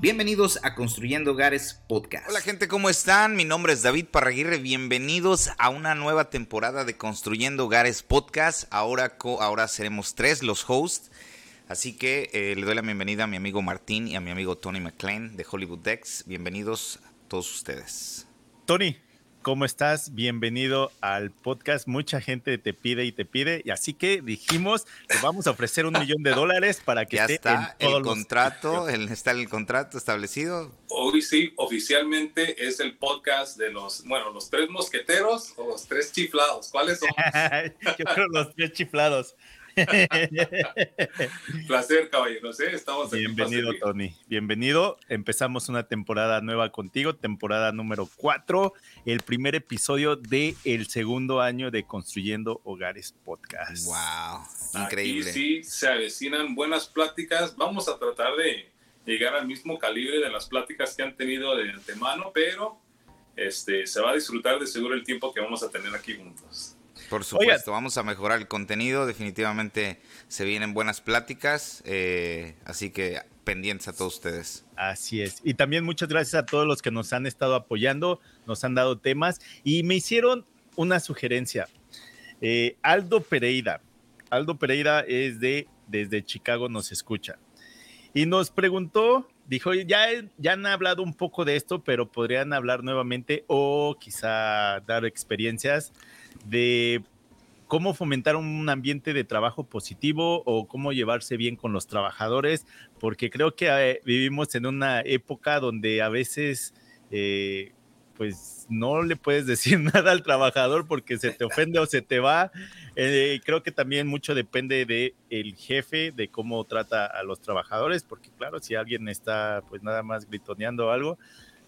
Bienvenidos a Construyendo Hogares Podcast. Hola gente, ¿cómo están? Mi nombre es David Parraguirre. Bienvenidos a una nueva temporada de Construyendo Hogares Podcast. Ahora, ahora seremos tres los hosts. Así que eh, le doy la bienvenida a mi amigo Martín y a mi amigo Tony McLean de Hollywood Dex. Bienvenidos a todos ustedes. Tony, ¿Cómo estás? Bienvenido al podcast. Mucha gente te pide y te pide, y así que dijimos que vamos a ofrecer un millón de dólares para que ya está el contrato, está el contrato establecido. Hoy sí, oficialmente es el podcast de los, bueno, los tres mosqueteros o los tres chiflados. ¿Cuáles son? Yo creo los tres chiflados. Placer, caballeros. ¿eh? Estamos Bienvenido, Tony. Bienvenido. Empezamos una temporada nueva contigo, temporada número 4, el primer episodio del el segundo año de Construyendo Hogares Podcast. ¡Wow! Increíble. sí, se avecinan buenas pláticas. Vamos a tratar de llegar al mismo calibre de las pláticas que han tenido de antemano, pero este, se va a disfrutar de seguro el tiempo que vamos a tener aquí juntos. Por supuesto, vamos a mejorar el contenido. Definitivamente se vienen buenas pláticas. Eh, así que pendientes a todos ustedes. Así es. Y también muchas gracias a todos los que nos han estado apoyando, nos han dado temas y me hicieron una sugerencia. Eh, Aldo Pereira. Aldo Pereira es de desde Chicago, nos escucha. Y nos preguntó, dijo, ya, ya han hablado un poco de esto, pero podrían hablar nuevamente o quizá dar experiencias de cómo fomentar un ambiente de trabajo positivo o cómo llevarse bien con los trabajadores, porque creo que eh, vivimos en una época donde a veces eh, pues no le puedes decir nada al trabajador porque se te ofende o se te va. Eh, creo que también mucho depende de el jefe, de cómo trata a los trabajadores, porque claro, si alguien está pues nada más gritoneando algo,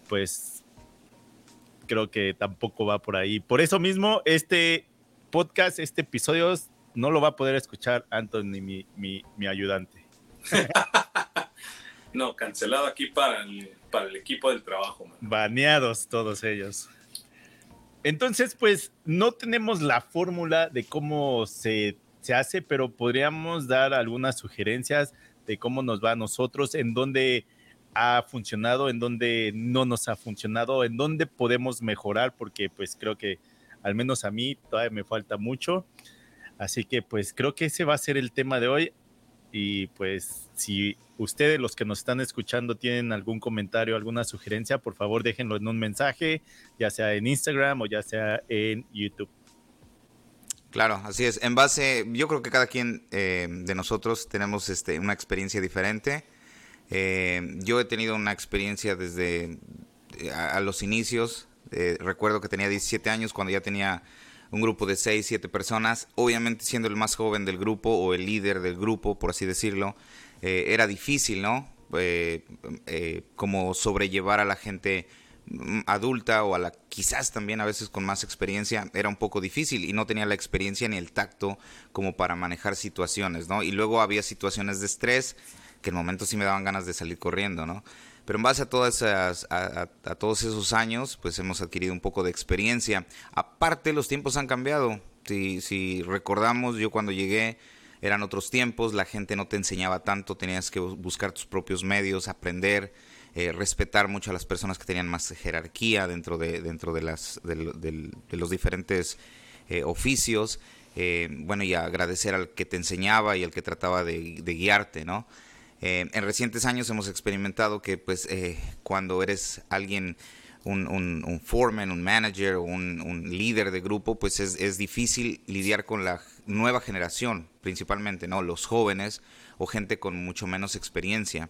pues creo que tampoco va por ahí. Por eso mismo, este podcast, este episodio, no lo va a poder escuchar Anthony, mi, mi, ayudante. no, cancelado aquí para el, para el equipo del trabajo. Baneados todos ellos. Entonces, pues no tenemos la fórmula de cómo se, se, hace, pero podríamos dar algunas sugerencias de cómo nos va a nosotros, en dónde ha funcionado, en dónde no nos ha funcionado, en dónde podemos mejorar, porque pues creo que al menos a mí todavía me falta mucho. Así que pues creo que ese va a ser el tema de hoy. Y pues si ustedes, los que nos están escuchando, tienen algún comentario, alguna sugerencia, por favor déjenlo en un mensaje, ya sea en Instagram o ya sea en YouTube. Claro, así es. En base, yo creo que cada quien eh, de nosotros tenemos este, una experiencia diferente. Eh, yo he tenido una experiencia desde eh, a, los inicios. Eh, recuerdo que tenía 17 años cuando ya tenía un grupo de 6, 7 personas. Obviamente siendo el más joven del grupo o el líder del grupo, por así decirlo, era difícil, ¿no? como sobrellevar a la gente mm, adulta o a la quizás también a veces con más experiencia era un poco difícil y no tenía la experiencia ni el tacto como para manejar situaciones, ¿no? Y luego había situaciones de estrés que en momentos sí me daban ganas de salir corriendo, ¿no? Pero en base a, todas esas, a, todos esos años, pues hemos adquirido un poco de experiencia. Aparte, los tiempos han cambiado. Si, si recordamos, yo cuando llegué eran otros tiempos, la gente no te enseñaba tanto, tenías que buscar tus propios medios, aprender, eh, respetar mucho a las personas que tenían más jerarquía dentro de, dentro de, las, de, los diferentes eh, oficios. Eh, bueno, y agradecer al que te enseñaba y al que trataba de guiarte, ¿no? Eh, en recientes años hemos experimentado que pues eh, cuando eres alguien, un, un, foreman, un manager, un, un líder de grupo, pues es, difícil lidiar con la nueva generación, principalmente, ¿no? Los jóvenes o gente con mucho menos experiencia.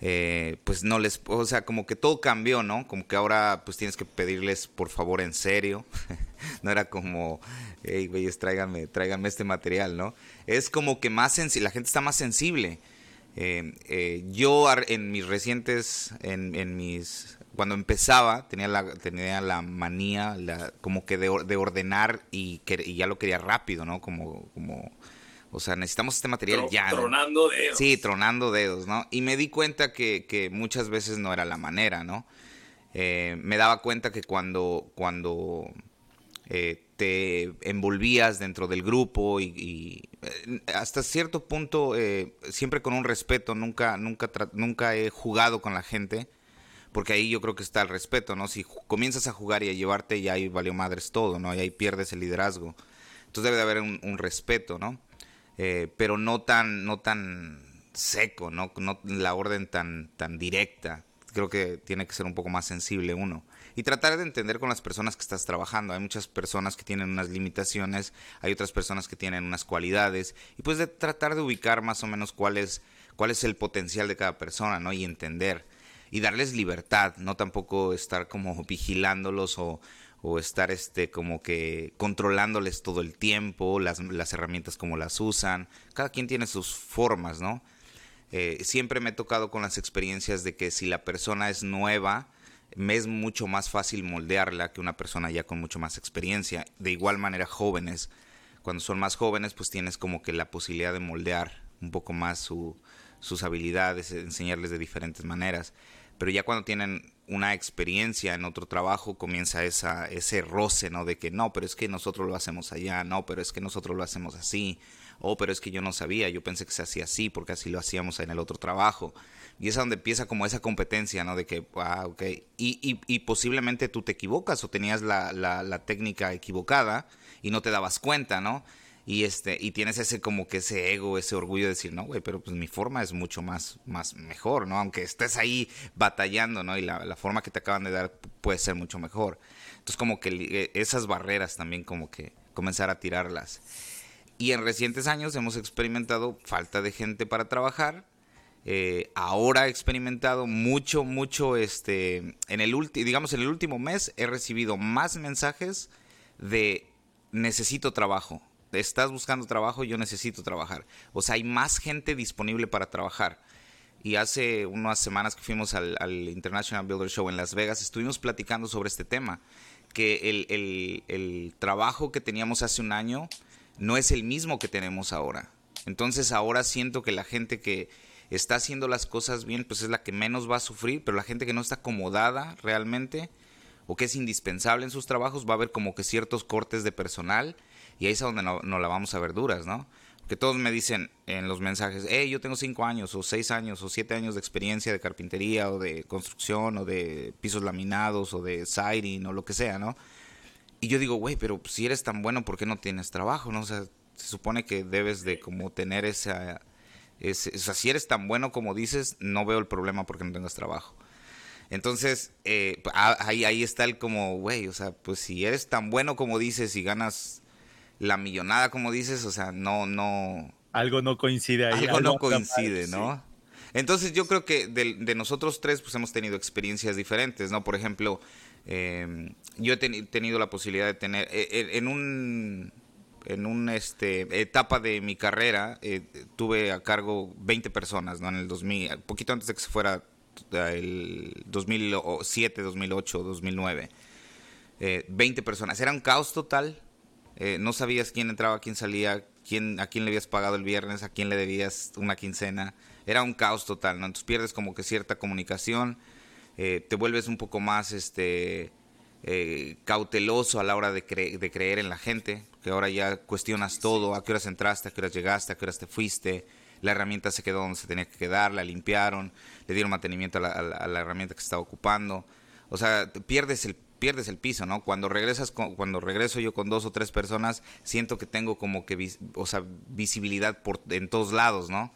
Eh, pues no les, o sea, como que todo cambió, ¿no? Como que ahora pues tienes que pedirles por favor en serio. no era como, hey, güeyes, tráiganme, tráiganme este material, ¿no? Es como que más la gente está más sensible. Eh, yo en mis recientes, en, mis, cuando empezaba, tenía la, tenía la manía, la, como que de, ordenar y, que, ya lo quería rápido, ¿no? Como, como, o sea, necesitamos este material ya. Tronando dedos. Sí, tronando dedos, ¿no? Y me di cuenta que, que muchas veces no era la manera, ¿no? Eh, me daba cuenta que cuando, cuando eh, te envolvías dentro del grupo y, eh, hasta cierto punto siempre con un respeto, nunca, nunca, nunca he jugado con la gente, porque ahí yo creo que está el respeto, ¿no? Si comienzas a jugar y a llevarte, ya ahí valió madres todo, ¿no? Y ahí pierdes el liderazgo. Entonces debe de haber un, respeto, ¿no? pero no tan, no tan seco, ¿no? no la orden tan, tan directa creo que tiene que ser un poco más sensible uno. Y tratar de entender con las personas que estás trabajando. Hay muchas personas que tienen unas limitaciones, hay otras personas que tienen unas cualidades. Y pues de tratar de ubicar más o menos cuál es, cuál es el potencial de cada persona, ¿no? Y entender. Y darles libertad, no tampoco estar como vigilándolos o, o estar este como que controlándoles todo el tiempo, las, las herramientas como las usan. Cada quien tiene sus formas, ¿no? Eh, siempre me he tocado con las experiencias de que si la persona es nueva, me es mucho más fácil moldearla que una persona ya con mucho más experiencia. De igual manera, jóvenes, cuando son más jóvenes, pues tienes como que la posibilidad de moldear un poco más sus habilidades, enseñarles de diferentes maneras. Pero ya cuando tienen una experiencia en otro trabajo, comienza esa, ese roce, ¿no? De que no, pero es que nosotros lo hacemos allá, no, pero es que nosotros lo hacemos así, oh, pero es que yo no sabía, yo pensé que se hacía así porque así lo hacíamos en el otro trabajo. Y es donde empieza como esa competencia, ¿no? De que, ah, ok, y, y, posiblemente tú te equivocas o tenías la, la, técnica equivocada y no te dabas cuenta, ¿no? y este y tienes ese como que ese ego ese orgullo de decir no güey pero pues mi forma es mucho más más mejor no aunque estés ahí batallando no y la, la, forma que te acaban de dar puede ser mucho mejor entonces como que eh, esas barreras también como que comenzar a tirarlas y en recientes años hemos experimentado falta de gente para trabajar. Eh, ahora he experimentado mucho, mucho, este, en el último, digamos, en el último mes he recibido más mensajes de necesito trabajo. Estás buscando trabajo, yo necesito trabajar. O sea, hay más gente disponible para trabajar. Y hace unas semanas que fuimos al, International Builder Show en Las Vegas, estuvimos platicando sobre este tema, que el, el trabajo que teníamos hace un año no es el mismo que tenemos ahora. Entonces ahora siento que la gente que está haciendo las cosas bien, pues es la que menos va a sufrir, pero la gente que no está acomodada realmente o que es indispensable en sus trabajos va a haber como que ciertos cortes de personal y ahí es donde no, la vamos a ver duras, ¿no? Que todos me dicen en los mensajes, hey, yo tengo cinco años o seis años o siete años de experiencia de carpintería o de construcción o de pisos laminados o de siding o lo que sea, ¿no? Y yo digo, güey, pero si eres tan bueno, ¿por qué no tienes trabajo? ¿No? O sea, se supone que debes de como tener esa... o sea, si eres tan bueno como dices, no veo el problema porque no tengas trabajo. Entonces, eh, ahí, ahí está el como, güey, o sea, pues si eres tan bueno como dices y ganas la millonada como dices, o sea, no, no... Algo no coincide ahí. Algo, no coincide, ¿no? Entonces yo creo que de, de, nosotros tres pues hemos tenido experiencias diferentes, ¿no? Por ejemplo, eh, yo he tenido la posibilidad de tener eh, eh, en un en un este etapa de mi carrera eh, tuve a cargo 20 personas, ¿no? En el 2000, poquito antes de que se fuera el 2007, 2008, 2009. 20 personas. Era un caos total. no sabías quién entraba, quién salía, quién, a quién le habías pagado el viernes, a quién le debías una quincena. Era un caos total, ¿no? Entonces pierdes como que cierta comunicación eh, te vuelves un poco más este, eh, cauteloso a la hora de, de, creer en la gente, que ahora ya cuestionas todo, a qué horas entraste, a qué horas llegaste, a qué horas te fuiste, la herramienta se quedó donde se tenía que quedar, la limpiaron, le dieron mantenimiento a la, herramienta que se estaba ocupando. O sea, pierdes el pierdes el piso, ¿no? Cuando regresas cuando regreso yo con dos o tres personas, siento que tengo como que o sea, visibilidad por en todos lados, ¿no?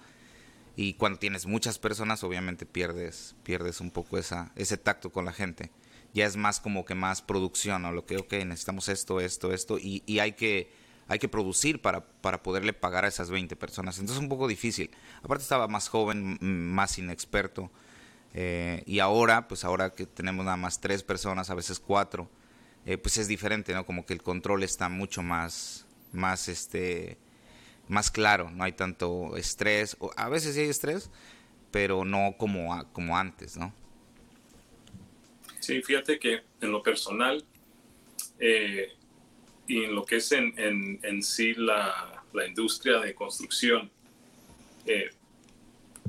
y cuando tienes muchas personas obviamente pierdes pierdes un poco esa ese tacto con la gente ya es más como que más producción o lo que ok necesitamos esto esto esto y, y hay que hay que producir para, para poderle pagar a esas 20 personas. Entonces es un poco difícil. Aparte estaba más joven más inexperto eh, y ahora pues ahora que tenemos nada más tres personas a veces cuatro eh, pues es diferente no como que el control está mucho más más este más claro, no hay tanto estrés, a veces sí hay estrés, pero no como, como antes, ¿no? Sí, fíjate que en lo personal eh, y en lo que es en, en, sí la, la, industria de construcción, eh,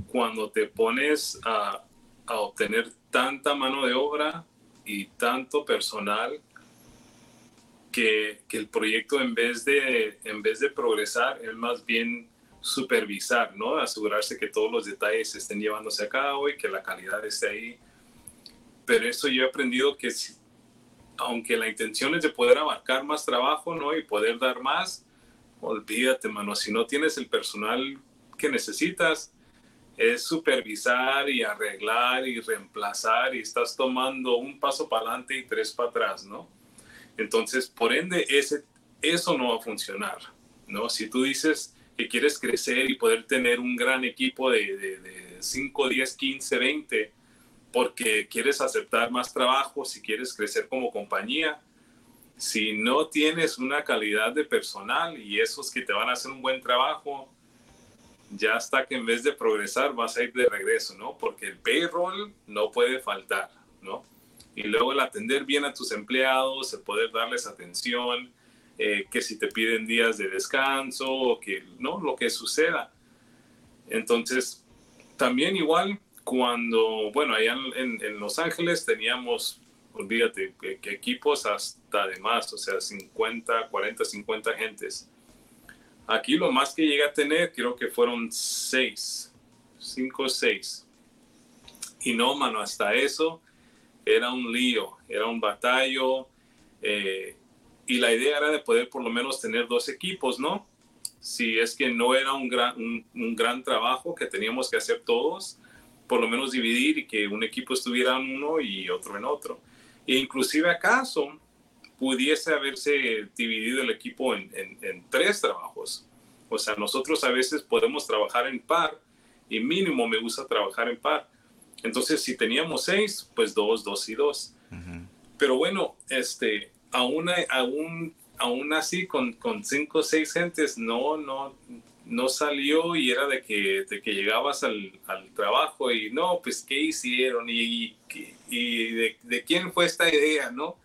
cuando te pones a, a obtener tanta mano de obra y tanto personal, que, que, el proyecto en vez, de, en vez de progresar es más bien supervisar, ¿no? Asegurarse que todos los detalles estén llevándose a cabo y que la calidad esté ahí. Pero eso yo he aprendido que aunque la intención es de poder abarcar más trabajo, ¿no? Y poder dar más, olvídate, mano, si no tienes el personal que necesitas, es supervisar y arreglar y reemplazar y estás tomando un paso para adelante y tres para atrás, ¿no? Entonces, por ende, ese, eso no va a funcionar, ¿no? Si tú dices que quieres crecer y poder tener un gran equipo de, de, de 5, 10, 15, 20, porque quieres aceptar más trabajo, si quieres crecer como compañía, si no tienes una calidad de personal y esos que te van a hacer un buen trabajo, ya está que en vez de progresar vas a ir de regreso, ¿no? Porque el payroll no puede faltar, ¿no? Y luego el atender bien a tus empleados, el poder darles atención, eh, que si te piden días de descanso o que, ¿no? Lo que suceda. Entonces, también igual cuando, bueno, allá en, en Los Ángeles teníamos, olvídate, que, que equipos hasta de más, o sea, 50, 40, 50 gentes Aquí lo más que llegué a tener, creo que fueron seis, cinco o seis. Y no, mano, hasta eso era un lío, era un batallo. Eh, y la idea era de poder por lo menos tener dos equipos, ¿no? Si es que no era un gran, un, gran trabajo que teníamos que hacer todos, por lo menos dividir y que un equipo estuviera en uno y otro en otro. E inclusive acaso pudiese haberse dividido el equipo en, tres trabajos. O sea, nosotros a veces podemos trabajar en par y mínimo me gusta trabajar en par. Entonces, si teníamos seis, pues dos, dos y dos. Pero bueno, este, aún, aún, aún así, con, con cinco o seis gentes, no, no, no salió y era de que, de que llegabas al, al trabajo y no, pues, ¿qué hicieron? Y, y, de, de, quién fue esta idea, ¿no?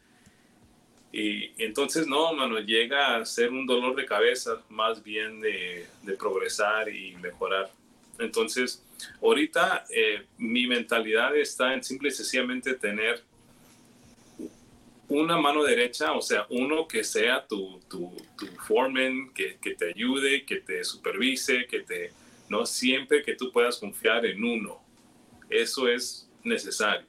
Y, entonces, no, mano, llega a ser un dolor de cabeza más bien de, de progresar y mejorar. Entonces, ahorita eh, mi mentalidad está en simple y sencillamente tener una mano derecha, o sea, uno que sea tu, tu, tu foreman, que, que, te ayude, que te supervise, que te, no siempre que tú puedas confiar en uno. Eso es necesario.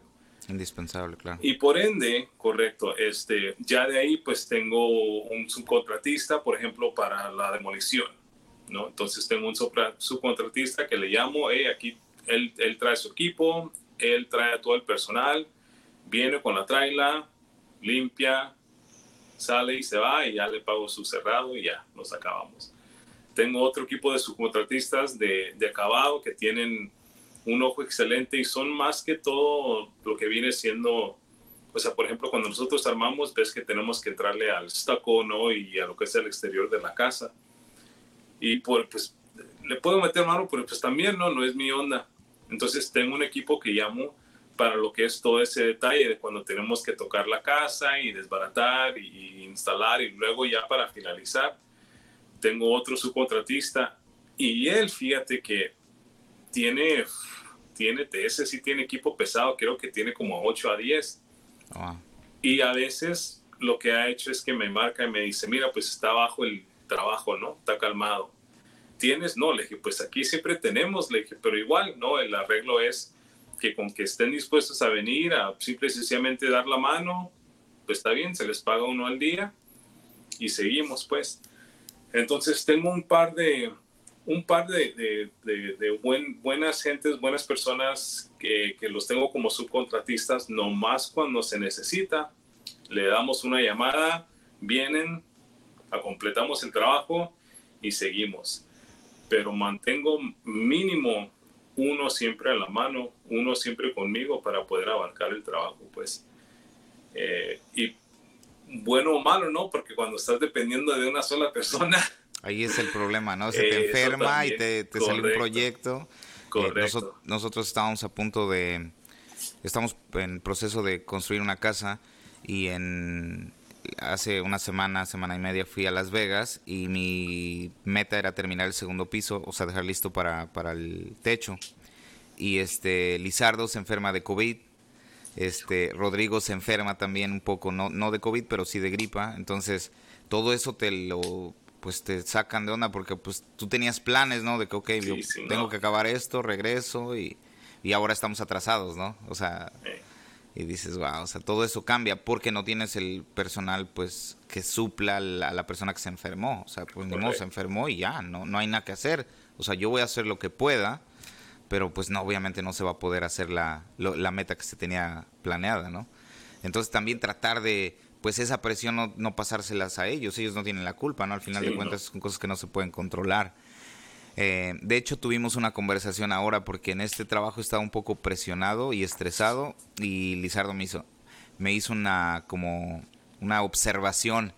Indispensable, claro. Y por ende, correcto, este, ya de ahí pues tengo un subcontratista, por ejemplo, para la demolición, ¿no? Entonces tengo un subcontratista que le llamo, hey, aquí él, él trae su equipo, él trae a todo el personal, viene con la traila, limpia, sale y se va y ya le pago su cerrado y ya nos acabamos. Tengo otro equipo de subcontratistas de, de acabado que tienen un ojo excelente y son más que todo lo que viene siendo, o sea, por ejemplo, cuando nosotros armamos, ves que tenemos que entrarle al stucco, ¿no? Y a lo que es el exterior de la casa. Y por, pues, le puedo meter mano, pero pues también, ¿no? No es mi onda. Entonces tengo un equipo que llamo para lo que es todo ese detalle de cuando tenemos que tocar la casa y desbaratar y instalar y luego ya para finalizar tengo otro subcontratista y él fíjate que tiene tiene, ese sí tiene equipo pesado, creo que tiene como 8 a 10. Y a veces lo que ha hecho es que me marca y me dice, mira, pues está bajo el trabajo, ¿no? Está calmado. ¿Tienes? No, le dije, pues aquí siempre tenemos, le dije, pero igual, ¿no? El arreglo es que con que estén dispuestos a venir, a simple y sencillamente dar la mano, pues está bien, se les paga uno al día y seguimos, pues. Entonces tengo un par de, un par de, de, buen, buenas gentes, buenas personas que, que, los tengo como subcontratistas, nomás cuando se necesita, le damos una llamada, vienen, completamos el trabajo y seguimos. Pero mantengo mínimo uno siempre a la mano, uno siempre conmigo para poder abarcar el trabajo, pues. Eh, y bueno o malo, ¿no? Porque cuando estás dependiendo de una sola persona, Ahí es el problema, ¿no? Se te enferma y te, sale un proyecto. Eh, Correcto. nosotros estábamos a punto de, estamos en proceso de construir una casa y en hace una semana, semana y media fui a Las Vegas y mi meta era terminar el segundo piso, o sea, dejar listo para, para el techo. Y este Lizardo se enferma de COVID. Este Rodrigo se enferma también un poco, no, no de COVID, pero sí de gripa. Entonces, todo eso te lo pues te sacan de onda porque pues tú tenías planes, ¿no? De que, ok, yo tengo que acabar esto, regreso y, y, ahora estamos atrasados, ¿no? O sea, y dices, wow, o sea, todo eso cambia porque no tienes el personal, pues, que supla a la, persona que se enfermó. O sea, pues ni modo, se enfermó y ya, no, no hay nada que hacer. O sea, yo voy a hacer lo que pueda, pero pues no, obviamente no se va a poder hacer la, la meta que se tenía planeada, ¿no? Entonces también tratar de pues esa presión no, no, pasárselas a ellos, ellos no tienen la culpa, ¿no? Al final de cuentas son cosas que no se pueden controlar. Eh, de hecho, tuvimos una conversación ahora porque en este trabajo estaba un poco presionado y estresado y Lizardo me hizo, me hizo una como una observación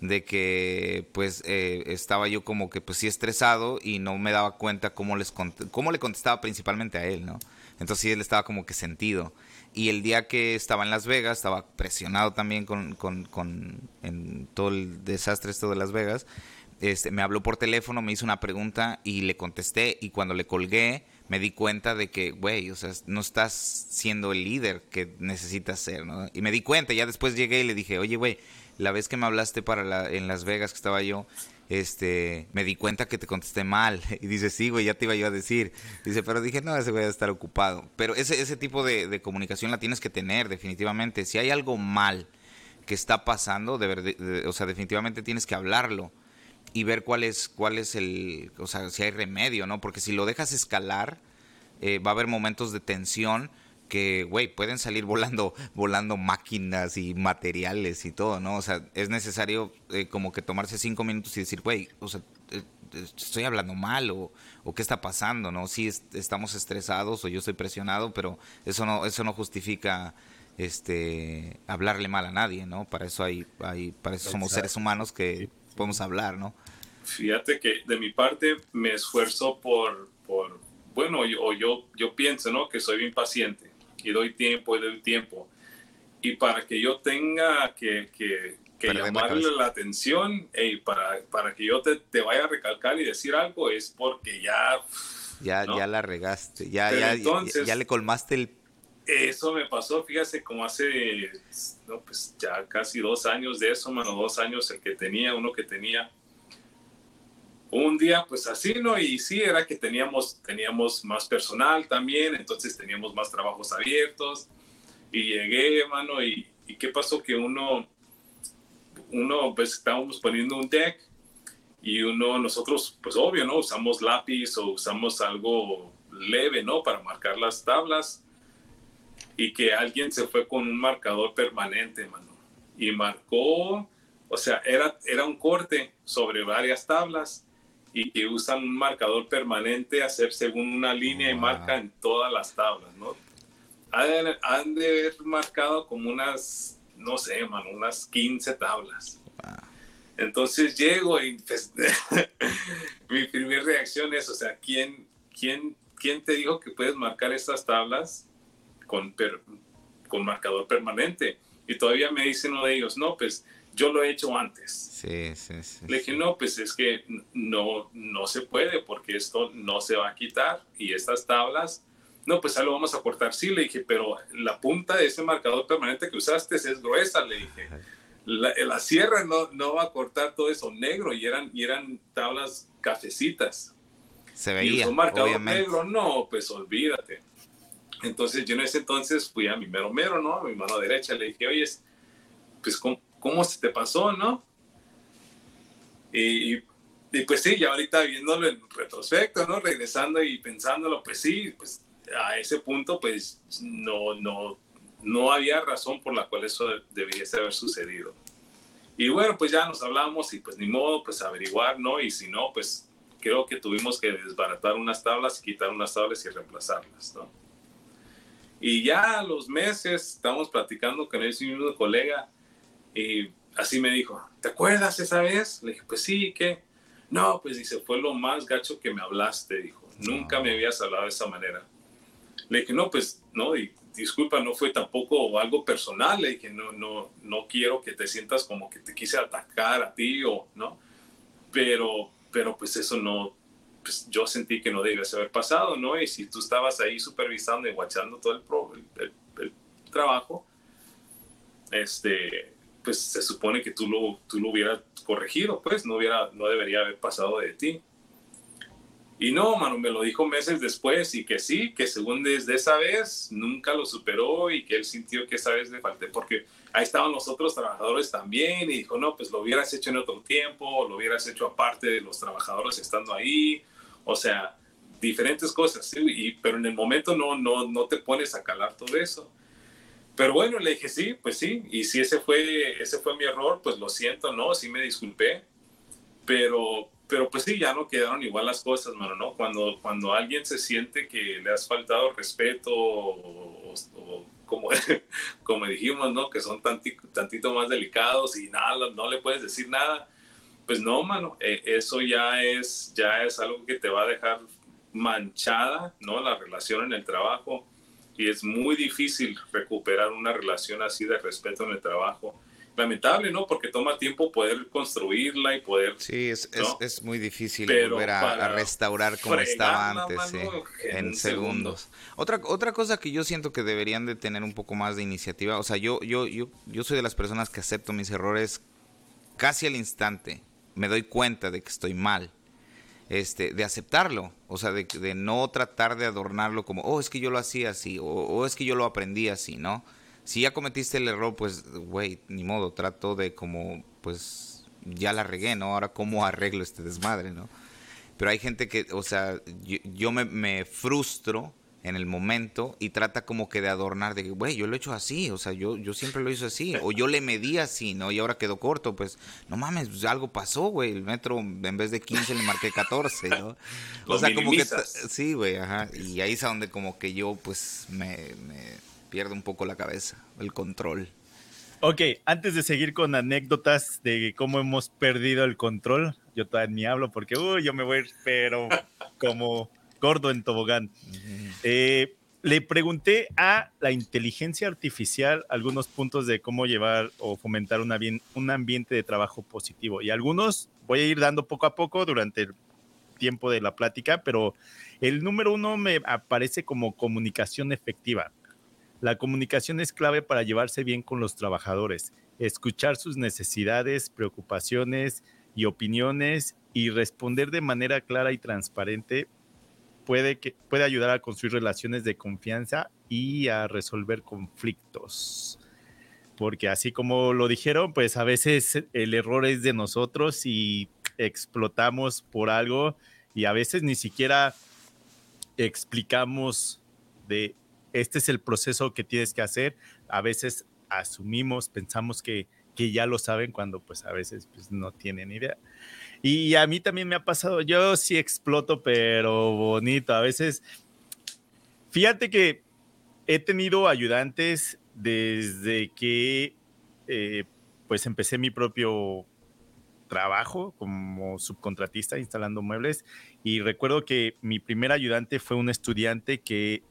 de que pues eh, estaba yo como que pues sí estresado y no me daba cuenta cómo les cómo le contestaba principalmente a él, ¿no? Entonces sí él estaba como que sentido. Y el día que estaba en Las Vegas, estaba presionado también con, con, con en todo el desastre esto de Las Vegas. Este, me habló por teléfono, me hizo una pregunta y le contesté. Y cuando le colgué, me di cuenta de que, güey, o sea, no estás siendo el líder que necesitas ser, ¿no? Y me di cuenta, ya después llegué y le dije, oye, güey, la vez que me hablaste para la, en Las Vegas que estaba yo, este, me di cuenta que te contesté mal. Y dice, sí, güey, ya te iba yo a decir. Dice, pero dije, no, ese güey a estar ocupado. Pero ese, ese tipo de, comunicación la tienes que tener, definitivamente. Si hay algo mal que está pasando, de, o sea, definitivamente tienes que hablarlo y ver cuál es, cuál es el, o sea, si hay remedio, ¿no? Porque si lo dejas escalar, eh, va a haber momentos de tensión que, güey, pueden salir volando, volando máquinas y materiales y todo, ¿no? O sea, es necesario eh, como que tomarse cinco minutos y decir, güey, o sea, eh, estoy hablando mal o, qué está pasando, ¿no? Sí estamos estresados o yo estoy presionado, pero eso no, eso no justifica este hablarle mal a nadie, ¿no? Para eso hay, hay para eso somos seres humanos que podemos hablar, ¿no? Fíjate que de mi parte me esfuerzo por, por bueno, yo, yo, yo pienso, ¿no? Que soy bien paciente y doy tiempo y doy tiempo. Y para que yo tenga que, que, que llamarle la, atención y para, para que yo te, te, vaya a recalcar y decir algo es porque ya... Ya, ya la regaste, ya, ya, entonces, ya, le colmaste el... Eso me pasó, fíjese, como hace, pues ya casi dos años de eso, mano, dos años el que tenía, uno que tenía un día pues así, ¿no? Y sí, era que teníamos, teníamos más personal también, entonces teníamos más trabajos abiertos. Y llegué, hermano, y, y qué pasó que uno, uno, pues estábamos poniendo un deck y uno, nosotros, pues obvio, ¿no? Usamos lápiz o usamos algo leve, ¿no? Para marcar las tablas. Y que alguien se fue con un marcador permanente, mano. Y marcó, o sea, era, era un corte sobre varias tablas y que usan un marcador permanente, hacer según una línea y marca en todas las tablas, ¿no? Han de, haber marcado como unas, no sé, man, unas 15 tablas. Entonces llego y pues, mi primera reacción es, o sea, ¿quién, quién, ¿quién te dijo que puedes marcar estas tablas con, con marcador permanente? Y todavía me dice uno de ellos, no, pues yo lo he hecho antes. Sí, sí, sí. Le dije, no, pues es que no, no se puede porque esto no se va a quitar y estas tablas, no, pues ahí lo vamos a cortar. Sí, le dije, pero la punta de ese marcador permanente que usaste es gruesa, le dije. La, la sierra no, no va a cortar todo eso negro y eran, y eran tablas cafecitas. Se veía, y un marcador negro, no, pues olvídate. Entonces yo en ese entonces fui a mi mero mero, ¿no? A mi mano derecha, le dije, oye, pues ¿cómo, cómo se te pasó, no? Y, pues sí, ya ahorita viéndolo en retrospecto, ¿no? Regresando y pensándolo, pues sí, pues a ese punto, pues no, no, no había razón por la cual eso debiese haber sucedido. Y bueno, pues ya nos hablamos y pues ni modo, pues averiguar, ¿no? Y si no, pues creo que tuvimos que desbaratar unas tablas, quitar unas tablas y reemplazarlas, ¿no? Y ya a los meses estamos platicando con ese mismo colega y así me dijo, ¿te acuerdas esa vez? Le dije, pues sí, ¿qué? No, pues dice, fue lo más gacho que me hablaste, dijo. Nunca me habías hablado de esa manera. Le dije, no, pues, no, y disculpa, no fue tampoco algo personal, le dije, no, no, no quiero que te sientas como que te quise atacar a ti o, ¿no? Pero, pero pues eso no, pues yo sentí que no debía haber pasado, ¿no? Y si tú estabas ahí supervisando y guachando todo el, el, trabajo, este, pues se supone que tú lo, tú lo hubieras corregido, pues no, hubiera, no debería haber pasado de ti. Y no, mano, me lo dijo meses después y que sí, que según desde esa vez nunca lo superó y que él sintió que esa vez le falté porque ahí estaban los otros trabajadores también y dijo, no, pues lo hubieras hecho en otro tiempo, lo hubieras hecho aparte de los trabajadores estando ahí, o sea, diferentes cosas, ¿sí? y, pero en el momento no, no, no te pones a calar todo eso. Pero bueno, le dije, sí, pues sí, y si ese fue, ese fue mi error, pues lo siento, ¿no? Sí me disculpé, pero, pero pues sí, ya no quedaron igual las cosas, mano, ¿no? Cuando, cuando alguien se siente que le has faltado respeto o, como, como dijimos, ¿no? Que son tantito, más delicados y nada, no le puedes decir nada. Pues no, mano, e, eso ya es, ya es algo que te va a dejar manchada, ¿no? La relación en el trabajo y es muy difícil recuperar una relación así de respeto en el trabajo lamentable, ¿no? Porque toma tiempo poder construirla y poder... Sí, es, es, muy difícil volver a, restaurar como estaba antes, en, segundos. Otra, otra cosa que yo siento que deberían de tener un poco más de iniciativa, o sea, yo, yo, yo, yo soy de las personas que acepto mis errores casi al instante. Me doy cuenta de que estoy mal. Este, de aceptarlo, o sea, de, de no tratar de adornarlo como, oh, es que yo lo hacía así, o, es que yo lo aprendí así, ¿no? si ya cometiste el error, pues, güey, ni modo, trato de como, pues, ya la regué, ¿no? Ahora, ¿cómo arreglo este desmadre, ¿no? Pero hay gente que, o sea, yo, me, frustro en el momento y trata como que de adornar, de que, güey, yo lo he hecho así, o sea, yo, yo siempre lo hice así, o yo le medí así, ¿no? Y ahora quedó corto, pues, no mames, pues, algo pasó, güey, el metro en vez de 15 le marqué 14, ¿no? O sea, como que, sí, güey, ajá, y ahí es donde como que yo, pues, me pierde un poco la cabeza, el control. Ok, antes de seguir con anécdotas de cómo hemos perdido el control, yo todavía ni hablo porque uy, yo me voy, pero como gordo en tobogán. Eh, le pregunté a la inteligencia artificial algunos puntos de cómo llevar o fomentar una bien, un ambiente de trabajo positivo. Y algunos voy a ir dando poco a poco durante el tiempo de la plática, pero el número uno me aparece como comunicación efectiva. La comunicación es clave para llevarse bien con los trabajadores, escuchar sus necesidades, preocupaciones y opiniones y responder de manera clara y transparente puede, que, puede ayudar a construir relaciones de confianza y a resolver conflictos. Porque así como lo dijeron, pues a veces el error es de nosotros y explotamos por algo y a veces ni siquiera explicamos de este es el proceso que tienes que hacer. A veces asumimos, pensamos que, que ya lo saben cuando pues a veces pues, no tienen idea. Y a mí también me ha pasado, yo sí exploto, pero bonito. A veces, fíjate que he tenido ayudantes desde que eh, pues empecé mi propio trabajo como subcontratista instalando muebles y recuerdo que mi primer ayudante fue un estudiante que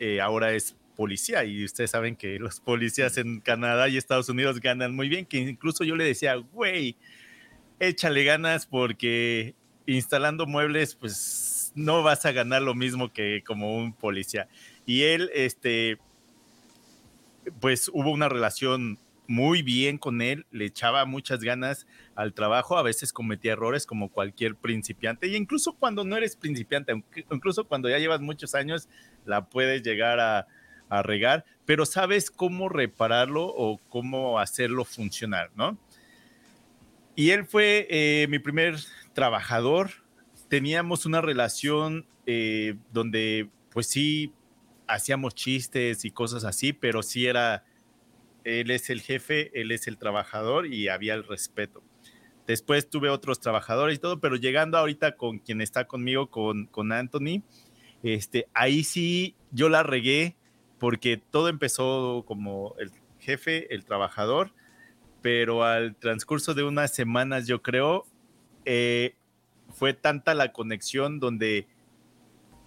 eh, ahora es policía y ustedes saben que los policías en Canadá y Estados Unidos ganan muy bien, que incluso yo le decía, güey, échale ganas porque instalando muebles, pues no vas a ganar lo mismo que como un policía. Y él, este, pues hubo una relación muy bien con él, le echaba muchas ganas al trabajo, a veces cometía errores como cualquier principiante, y incluso cuando no eres principiante, incluso cuando ya llevas muchos años, la puedes llegar a, regar, pero sabes cómo repararlo o cómo hacerlo funcionar, ¿no? Y él fue eh, mi primer trabajador, teníamos una relación eh, donde pues sí hacíamos chistes y cosas así, pero sí era él es el jefe, él es el trabajador y había el respeto. Después tuve otros trabajadores y todo, pero llegando ahorita con quien está conmigo, con, con Anthony, este, ahí sí yo la regué porque todo empezó como el jefe, el trabajador, pero al transcurso de unas semanas, yo creo, eh, fue tanta la conexión donde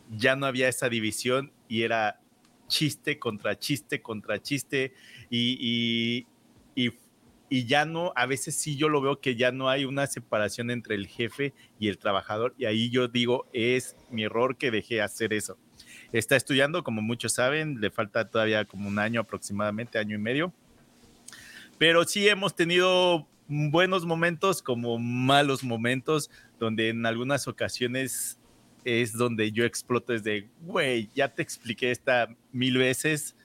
ya no había esa división y era chiste contra chiste contra chiste y, y, y, ya no, a veces sí yo lo veo que ya no hay una separación entre el jefe y el trabajador y ahí yo digo, es mi error que dejé hacer eso. Está estudiando, como muchos saben, le falta todavía como un año aproximadamente, año y medio. Pero sí hemos tenido buenos momentos como malos momentos, donde en algunas ocasiones es donde yo exploto desde, güey, ya te expliqué esta mil veces,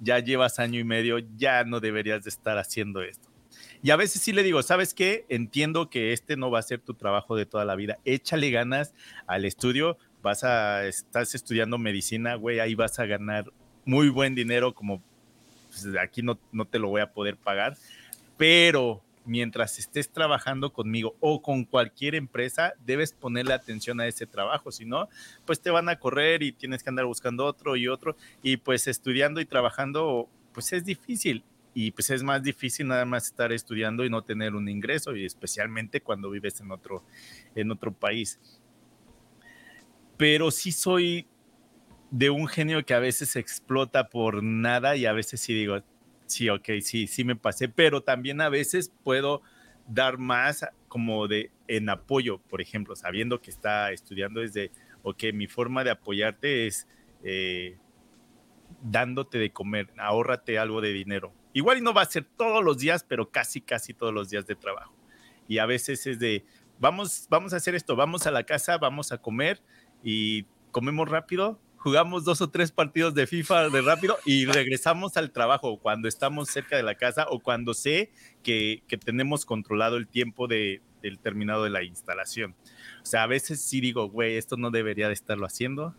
ya llevas año y medio, ya no deberías de estar haciendo esto. Y a veces sí le digo, ¿sabes qué? Entiendo que este no va a ser tu trabajo de toda la vida. Échale ganas al estudio, vas a, estás estudiando medicina, güey, ahí vas a ganar muy buen dinero, como pues, aquí no, no te lo voy a poder pagar, pero mientras estés trabajando conmigo o con cualquier empresa, debes ponerle atención a ese trabajo, si no, pues te van a correr y tienes que andar buscando otro y otro, y pues estudiando y trabajando, pues es difícil. Y pues es más difícil nada más estar estudiando y no tener un ingreso, y especialmente cuando vives en otro, en otro país. Pero sí soy de un genio que a veces explota por nada y a veces sí digo, sí, ok, sí, sí me pasé, pero también a veces puedo dar más como de en apoyo, por ejemplo, sabiendo que está estudiando desde, ok, mi forma de apoyarte es eh, dándote de comer, ahórrate algo de dinero. Igual y no va a ser todos los días, pero casi, casi todos los días de trabajo. Y a veces es de, vamos, vamos a hacer esto, vamos a la casa, vamos a comer y comemos rápido, jugamos dos o tres partidos de FIFA de rápido y regresamos al trabajo cuando estamos cerca de la casa o cuando sé que, tenemos controlado el tiempo de, del terminado de la instalación. O sea, a veces sí digo, güey, esto no debería de estarlo haciendo.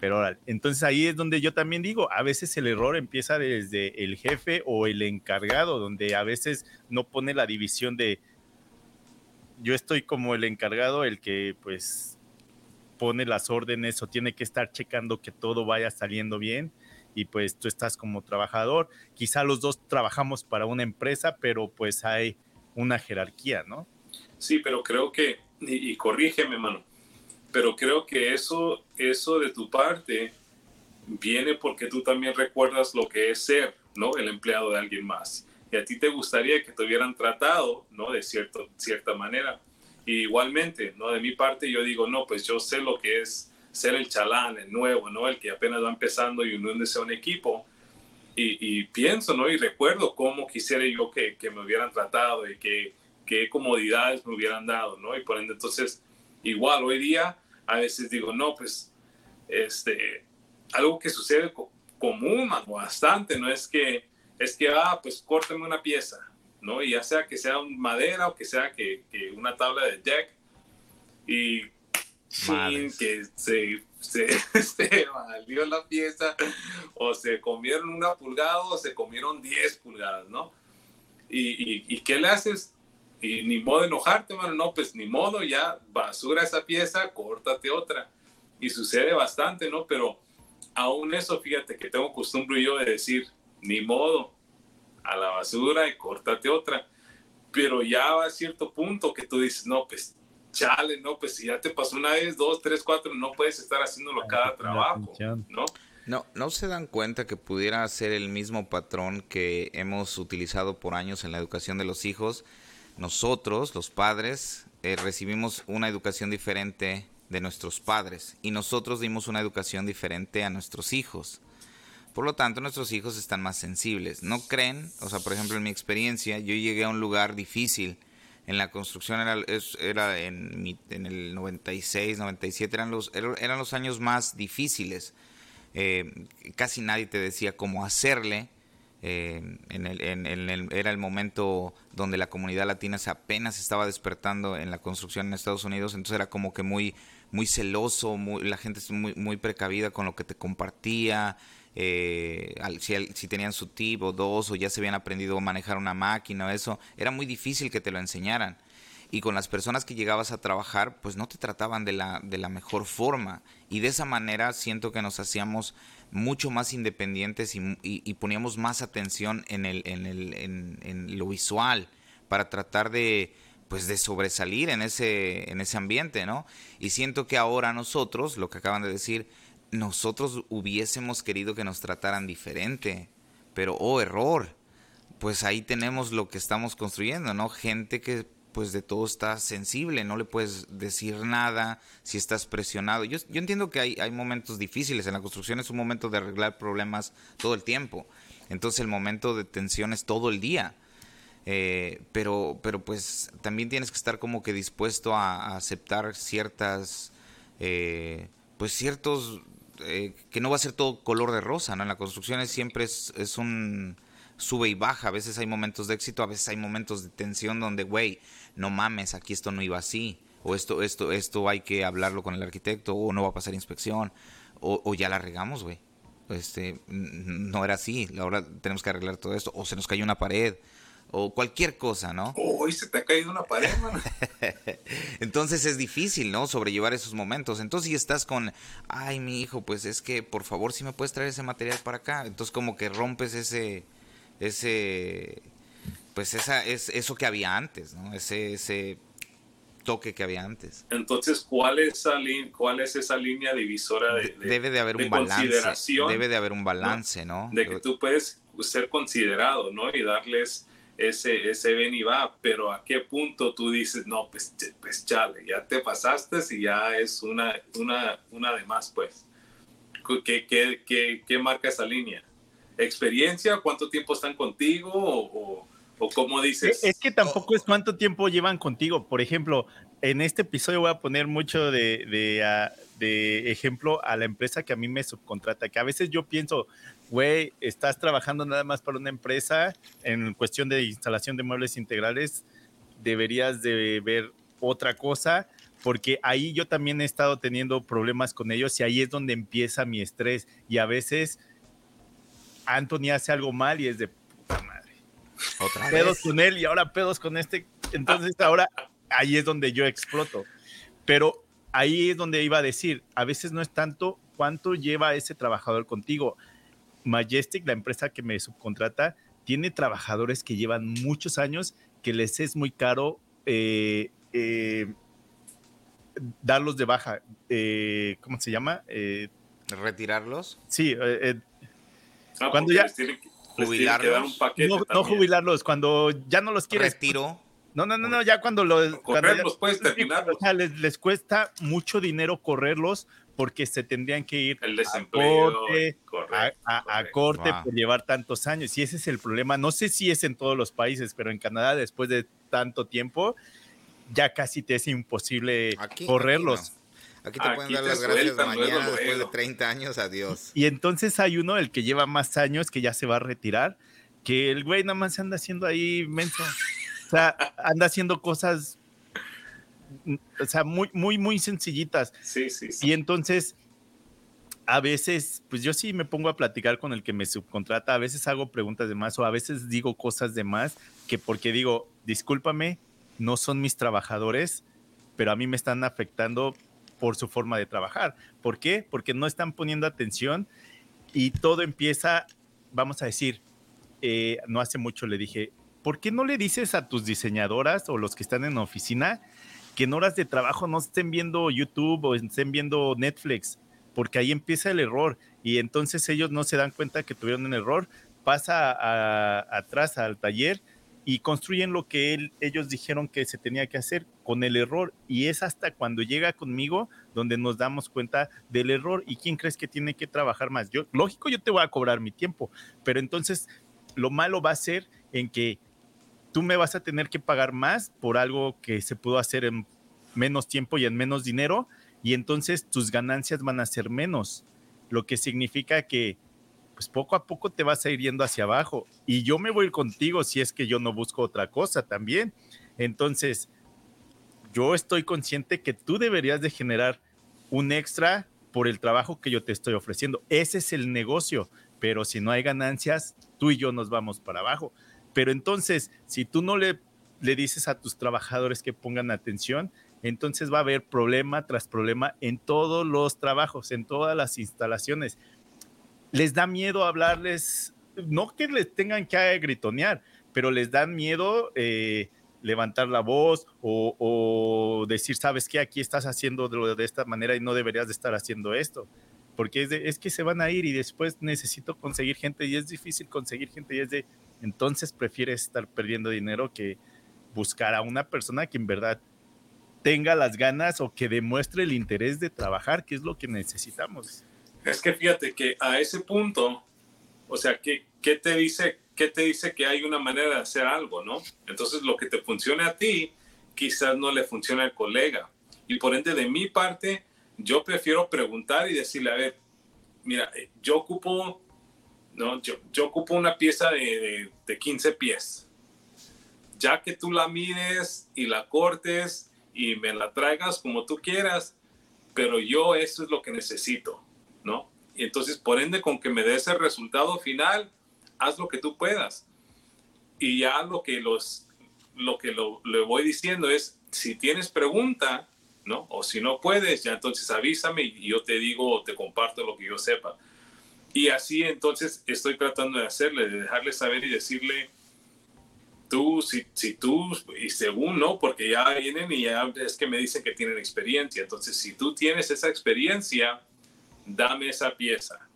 Pero ahora, entonces ahí es donde yo también digo, a veces el error empieza desde el jefe o el encargado, donde a veces no pone la división de, yo estoy como el encargado, el que pues pone las órdenes o tiene que estar checando que todo vaya saliendo bien y pues tú estás como trabajador. Quizá los dos trabajamos para una empresa, pero pues hay una jerarquía, ¿no? Sí, pero creo que, y, corrígeme, mano, pero creo que eso, eso de tu parte viene porque tú también recuerdas lo que es ser, ¿no? El empleado de alguien más. Y a ti te gustaría que te hubieran tratado, ¿no? De cierto, cierta manera igualmente, ¿no? De mi parte yo digo, no, pues yo sé lo que es ser el chalán, el nuevo, ¿no? El que apenas va empezando y uniéndose a un equipo. Y, pienso, ¿no? Y recuerdo cómo quisiera yo que, que me hubieran tratado y que, qué comodidades me hubieran dado, ¿no? Y por ende, entonces, igual hoy día, a veces digo, no, pues, este, algo que sucede común, bastante, ¿no? Es que, es que, ah, pues, córtame una pieza, ¿no? Y ya sea que sea madera o que sea que, que una tabla de deck y sin que se, se, se, valió la pieza o se comieron una pulgada o se comieron 10 pulgadas, ¿no? Y, y, y, qué le haces? Y ni modo de enojarte, mano, no, pues ni modo, ya basura esa pieza, córtate otra. Y sucede bastante, ¿no? Pero aún eso, fíjate que tengo costumbre yo de decir, ni modo, a la basura y córtate otra. Pero ya va a cierto punto que tú dices, no, pues chale, no, pues si ya te pasó una vez, dos, tres, cuatro, no puedes estar haciéndolo cada trabajo, ¿no? No, no se dan cuenta que pudiera ser el mismo patrón que hemos utilizado por años en la educación de los hijos. Nosotros, los padres, eh, recibimos una educación diferente de nuestros padres y nosotros dimos una educación diferente a nuestros hijos. Por lo tanto, nuestros hijos están más sensibles. No creen, o sea, por ejemplo, en mi experiencia, yo llegué a un lugar difícil. En la construcción era, era en, en, el 96, 97, eran los, eran los años más difíciles. Eh, casi nadie te decía cómo hacerle. Eh, en el, en el, era el momento donde la comunidad latina se apenas estaba despertando en la construcción en Estados Unidos, entonces era como que muy, muy celoso, muy, la gente es muy, muy precavida con lo que te compartía, eh, si, tenían su tip o dos o ya se habían aprendido a manejar una máquina eso, era muy difícil que te lo enseñaran. Y con las personas que llegabas a trabajar, pues no te trataban de la, de la mejor forma. Y de esa manera siento que nos hacíamos mucho más independientes y, poníamos más atención en, el, en, el, en, lo visual para tratar de pues de sobresalir en ese, en ese ambiente, ¿no? Y siento que ahora nosotros, lo que acaban de decir, nosotros hubiésemos querido que nos trataran diferente, pero oh error, pues ahí tenemos lo que estamos construyendo, ¿no? Gente que pues de todo está sensible, no le puedes decir nada si estás presionado. Yo, yo entiendo que hay, hay momentos difíciles, en la construcción es un momento de arreglar problemas todo el tiempo, entonces el momento de tensión es todo el día eh, pero, pero pues también tienes que estar como que dispuesto a, aceptar ciertas, eh, pues ciertos, eh, que no va a ser todo color de rosa, ¿no? En la construcción siempre es, es un sube y baja, a veces hay momentos de éxito, a veces hay momentos de tensión donde, güey, no mames, aquí esto no iba así, o esto, esto, esto hay que hablarlo con el arquitecto, o no va a pasar inspección, o, o ya la regamos, güey. Este, no era así, ahora tenemos que arreglar todo esto, o se nos cayó una pared, o cualquier cosa, ¿no? Uy, se te ha caído una pared, mano. Entonces es difícil, ¿no? Sobrellevar esos momentos. Entonces si estás con, ay, mi hijo, pues es que por favor si me puedes traer ese material para acá. Entonces como que rompes ese, ese, pues esa, es eso que había antes, ¿no? Ese, ese toque que había antes. Entonces, ¿cuál es esa, cuál es esa línea divisora de, Debe de haber un balance. Debe de haber un balance, ¿no? De que tú puedes ser considerado, ¿no? Y darles ese, ese ven y va, pero a qué punto tú dices, no, pues, pues chale, ya te pasaste y ya es una, una, una de más, pues. ¿Qué, qué, qué, qué marca esa línea? ¿Experiencia? ¿Cuánto tiempo están contigo? ¿O, o, cómo dices? Es que tampoco es cuánto tiempo llevan contigo. Por ejemplo, en este episodio voy a poner mucho de, de, ah, de ejemplo a la empresa que a mí me subcontrata, que a veces yo pienso, güey, estás trabajando nada más para una empresa en cuestión de instalación de muebles integrales, deberías de ver otra cosa, porque ahí yo también he estado teniendo problemas con ellos y ahí es donde empieza mi estrés y a veces Anthony hace algo mal y es de puta madre. Otra pedos con él y ahora pedos con este, entonces ahora ahí es donde yo exploto. Pero ahí es donde iba a decir, a veces no es tanto cuánto lleva ese trabajador contigo, Majestic, la empresa que me subcontrata, tiene trabajadores que llevan muchos años que les es muy caro eh, eh, darlos de baja. Eh, ¿Cómo se llama? ¿Retirarlos? Sí. Ah, cuando ya... jubilarlos. no, jubilarlos, cuando ya no los quieres. Retiro. No, no, no, no, ya cuando los. Correrlos, puedes terminarlos. O sea, les, les, cuesta mucho dinero correrlos porque se tendrían que ir a corte, a, corte por llevar tantos años. Y ese es el problema. No sé si es en todos los países, pero en Canadá, después de tanto tiempo, ya casi te es imposible correrlos. Aquí, te pueden dar las gracias de mañana después de 30 años, adiós. Y entonces hay uno, el que lleva más años, que ya se va a retirar, que el güey nada más se anda haciendo ahí menso. O sea, anda haciendo cosas o sea, muy, muy, muy sencillitas. Sí, sí, Y entonces, a veces, pues yo sí me pongo a platicar con el que me subcontrata, a veces hago preguntas de más o a veces digo cosas de más que porque digo, discúlpame, no son mis trabajadores, pero a mí me están afectando por su forma de trabajar. ¿Por qué? Porque no están poniendo atención y todo empieza, vamos a decir, eh, no hace mucho le dije, ¿por qué no le dices a tus diseñadoras o los que están en la oficina que en horas de trabajo no estén viendo YouTube o estén viendo Netflix, porque ahí empieza el error y entonces ellos no se dan cuenta que tuvieron un error, pasa atrás al taller y construyen lo que ellos dijeron que se tenía que hacer con el error y es hasta cuando llega conmigo donde nos damos cuenta del error y quién crees que tiene que trabajar más. Yo, lógico, yo te voy a cobrar mi tiempo, pero entonces lo malo va a ser en que tú me vas a tener que pagar más por algo que se pudo hacer en menos tiempo y en menos dinero, y entonces tus ganancias van a ser menos, lo que significa que pues poco a poco te vas a ir yendo hacia abajo y yo me voy contigo si es que yo no busco otra cosa también. Entonces, yo estoy consciente que tú deberías de generar un extra por el trabajo que yo te estoy ofreciendo. Ese es el negocio, pero si no hay ganancias, tú y yo nos vamos para abajo. Pero entonces, si tú no le, le dices a tus trabajadores que pongan atención, entonces va a haber problema tras problema en todos los trabajos, en todas las instalaciones. Les da miedo hablarles, no que les tengan que gritonear, pero les da miedo eh, levantar la voz o, decir, sabes que aquí estás haciendo de, de, esta manera y no deberías de estar haciendo esto. Porque es, es que se van a ir y después necesito conseguir gente y es difícil conseguir gente y es de, entonces prefieres estar perdiendo dinero que buscar a una persona que en verdad tenga las ganas o que demuestre el interés de trabajar, que es lo que necesitamos. Es que fíjate que a ese punto, o sea, ¿qué, qué te dice ¿qué te dice que hay una manera de hacer algo, no? Entonces, lo que te funcione a ti, quizás no le funcione al colega. Y por ende, de mi parte, yo prefiero preguntar y decirle, a ver, mira, eh, yo ocupo, no, yo, yo ocupo una pieza de, de, 15 pies. Ya que tú la mides y la cortes y me la traigas como tú quieras, pero yo eso es lo que necesito, ¿no? Y entonces, por ende, con que me des el resultado final, haz lo que tú puedas. Y ya lo que, los, lo que lo, le voy diciendo es, si tienes pregunta, ¿no? O si no puedes, ya entonces avísame y yo te digo o te comparto lo que yo sepa. Y así entonces estoy tratando de hacerle, de dejarle saber y decirle, tú, si, si tú, y según, ¿no? Porque ya vienen y ya es que me dicen que tienen experiencia. Entonces, si tú tienes esa experiencia, dame esa pieza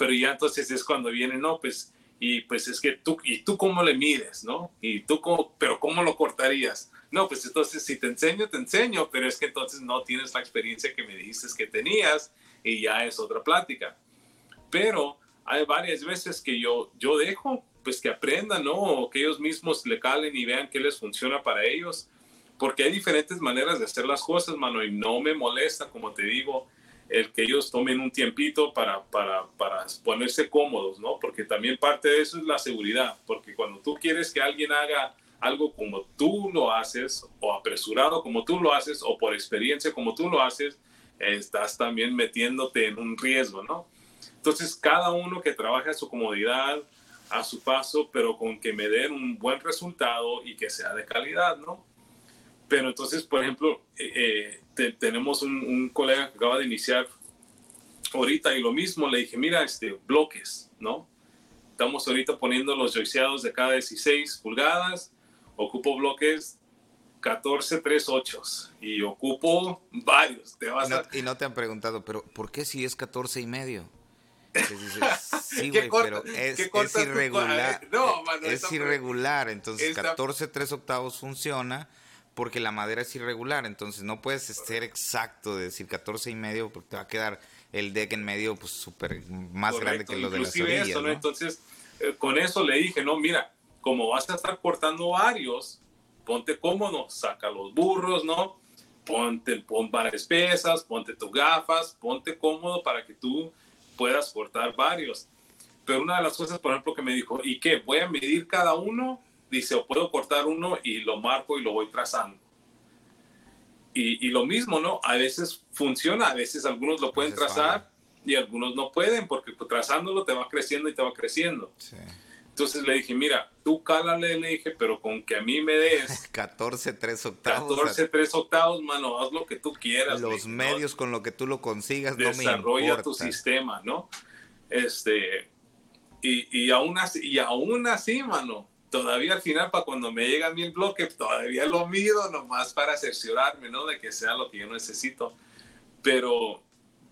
pero ya entonces es cuando viene, no, pues, y pues es que tú, ¿y tú cómo le mides, no? Y tú cómo, pero ¿cómo lo cortarías? No, pues entonces si te enseño, te enseño, pero es que entonces no tienes la experiencia que me dijiste que tenías y ya es otra plática. Pero hay varias veces que yo, yo dejo, pues que aprendan, ¿no? O que ellos mismos le calen y vean qué les funciona para ellos, porque hay diferentes maneras de hacer las cosas, mano, y no me molesta, como te digo, el que ellos tomen un tiempito para, para, para, ponerse cómodos, ¿no? Porque también parte de eso es la seguridad, porque cuando tú quieres que alguien haga algo como tú lo haces, o apresurado como tú lo haces, o por experiencia como tú lo haces, estás también metiéndote en un riesgo, ¿no? Entonces, cada uno que trabaje a su comodidad, a su paso, pero con que me den un buen resultado y que sea de calidad, ¿no? Pero entonces, por ejemplo, eh, eh, tenemos un, colega que acaba de iniciar ahorita y lo mismo, le dije, mira, este, bloques, ¿no? Estamos ahorita poniendo los joyceados de cada 16 pulgadas, ocupo bloques 14, 3, 8 y ocupo varios. Te vas y, no, te han preguntado, pero ¿por qué si es 14 y medio? Sí, güey, pero es, es irregular. No, es irregular, entonces 14, 3 octavos funciona porque la madera es irregular, entonces no puedes ser exacto de decir 14 y medio porque te va a quedar el deck en medio pues súper más grande que lo de las orillas. Entonces, eh, con eso le dije, no, mira, como vas a estar cortando varios, ponte cómodo, saca los burros, ¿no? Ponte, pon varas espesas, ponte tus gafas, ponte cómodo para que tú puedas cortar varios. Pero una de las cosas, por ejemplo, que me dijo, ¿y qué? ¿Voy a medir cada uno? dice, o puedo cortar uno y lo marco y lo voy trazando. Y, y lo mismo, ¿no? A veces funciona, a veces algunos lo pueden trazar y algunos no pueden, porque trazándolo te va creciendo y te va creciendo. Entonces le dije, mira, tú cálale, le dije, pero con que a mí me des 14, 3 octavos. 14, 3 octavos, mano, haz lo que tú quieras. Los medios con lo que tú lo consigas, no importa. tu sistema, ¿no? Este, y, y, aún así, y aún así, mano, todavía al final, para cuando me llega a mí el bloque, todavía lo mido nomás para cerciorarme, ¿no? De que sea lo que yo necesito. Pero,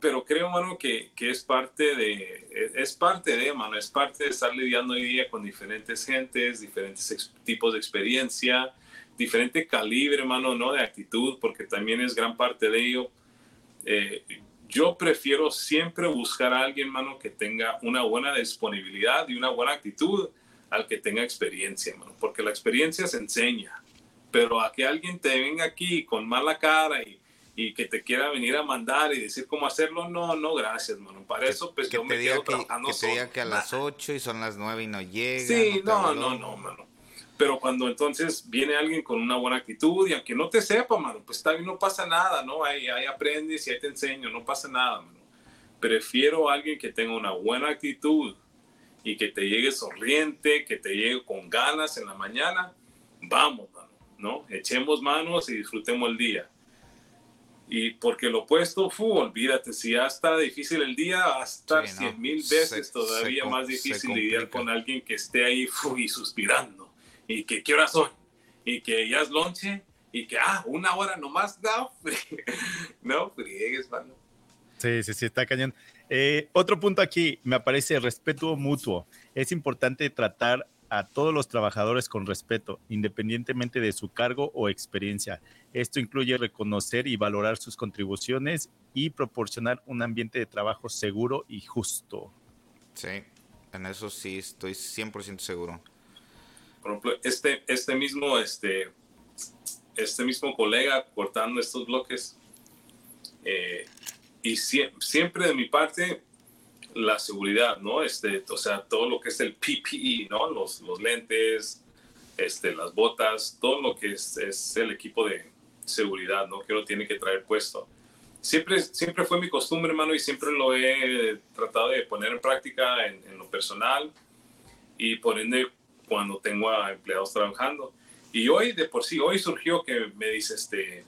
pero creo, mano, que, que es parte de, es parte de, mano, es parte de estar lidiando hoy día con diferentes gentes, diferentes tipos de experiencia, diferente calibre, mano, ¿no? De actitud, porque también es gran parte de ello. Eh, yo prefiero siempre buscar a alguien, mano, que tenga una buena disponibilidad y una buena actitud al que tenga experiencia, mano, porque la experiencia se enseña, pero a que alguien te venga aquí con mala cara y, y que te quiera venir a mandar y decir cómo hacerlo, no, no, gracias, mano. Para eso, pues yo me quedo trabajando Que te que a las 8 y son las 9 y no llega. Sí, no, no, no, mano. Pero cuando entonces viene alguien con una buena actitud y aunque no te sepa, mano, pues está bien, no pasa nada, ¿no? Ahí, ahí aprendes y ahí te enseño, no pasa nada, mano. Prefiero a alguien que tenga una buena actitud, y que te llegue sonriente, que te llegue con ganas en la mañana, vamos, ¿no? Echemos manos y disfrutemos el día. Y porque lo opuesto, fu, olvídate, si ya está difícil el día, va a estar cien mil veces todavía más difícil lidiar con alguien que esté ahí fu, y suspirando. Y que, ¿qué hora son? y que ya es lonche y que, ah, una hora nomás, no, no friegues, mano. Sí, sí, sí, está cañón. Eh, otro punto aquí, me aparece respeto mutuo. Es importante tratar a todos los trabajadores con respeto, independientemente de su cargo o experiencia. Esto incluye reconocer y valorar sus contribuciones y proporcionar un ambiente de trabajo seguro y justo. Sí, en eso sí estoy 100% seguro. Por ejemplo, este, este, mismo, este, este mismo colega cortando estos bloques, eh, y siempre de mi parte, la seguridad, ¿no? Este, o sea, todo lo que es el PPE, ¿no? Los, los lentes, este, las botas, todo lo que es, es, el equipo de seguridad, ¿no? Que uno tiene que traer puesto. Siempre, siempre fue mi costumbre, hermano, y siempre lo he tratado de poner en práctica en, lo personal y por ende cuando tengo a empleados trabajando. Y hoy, de por sí, hoy surgió que me dice, este,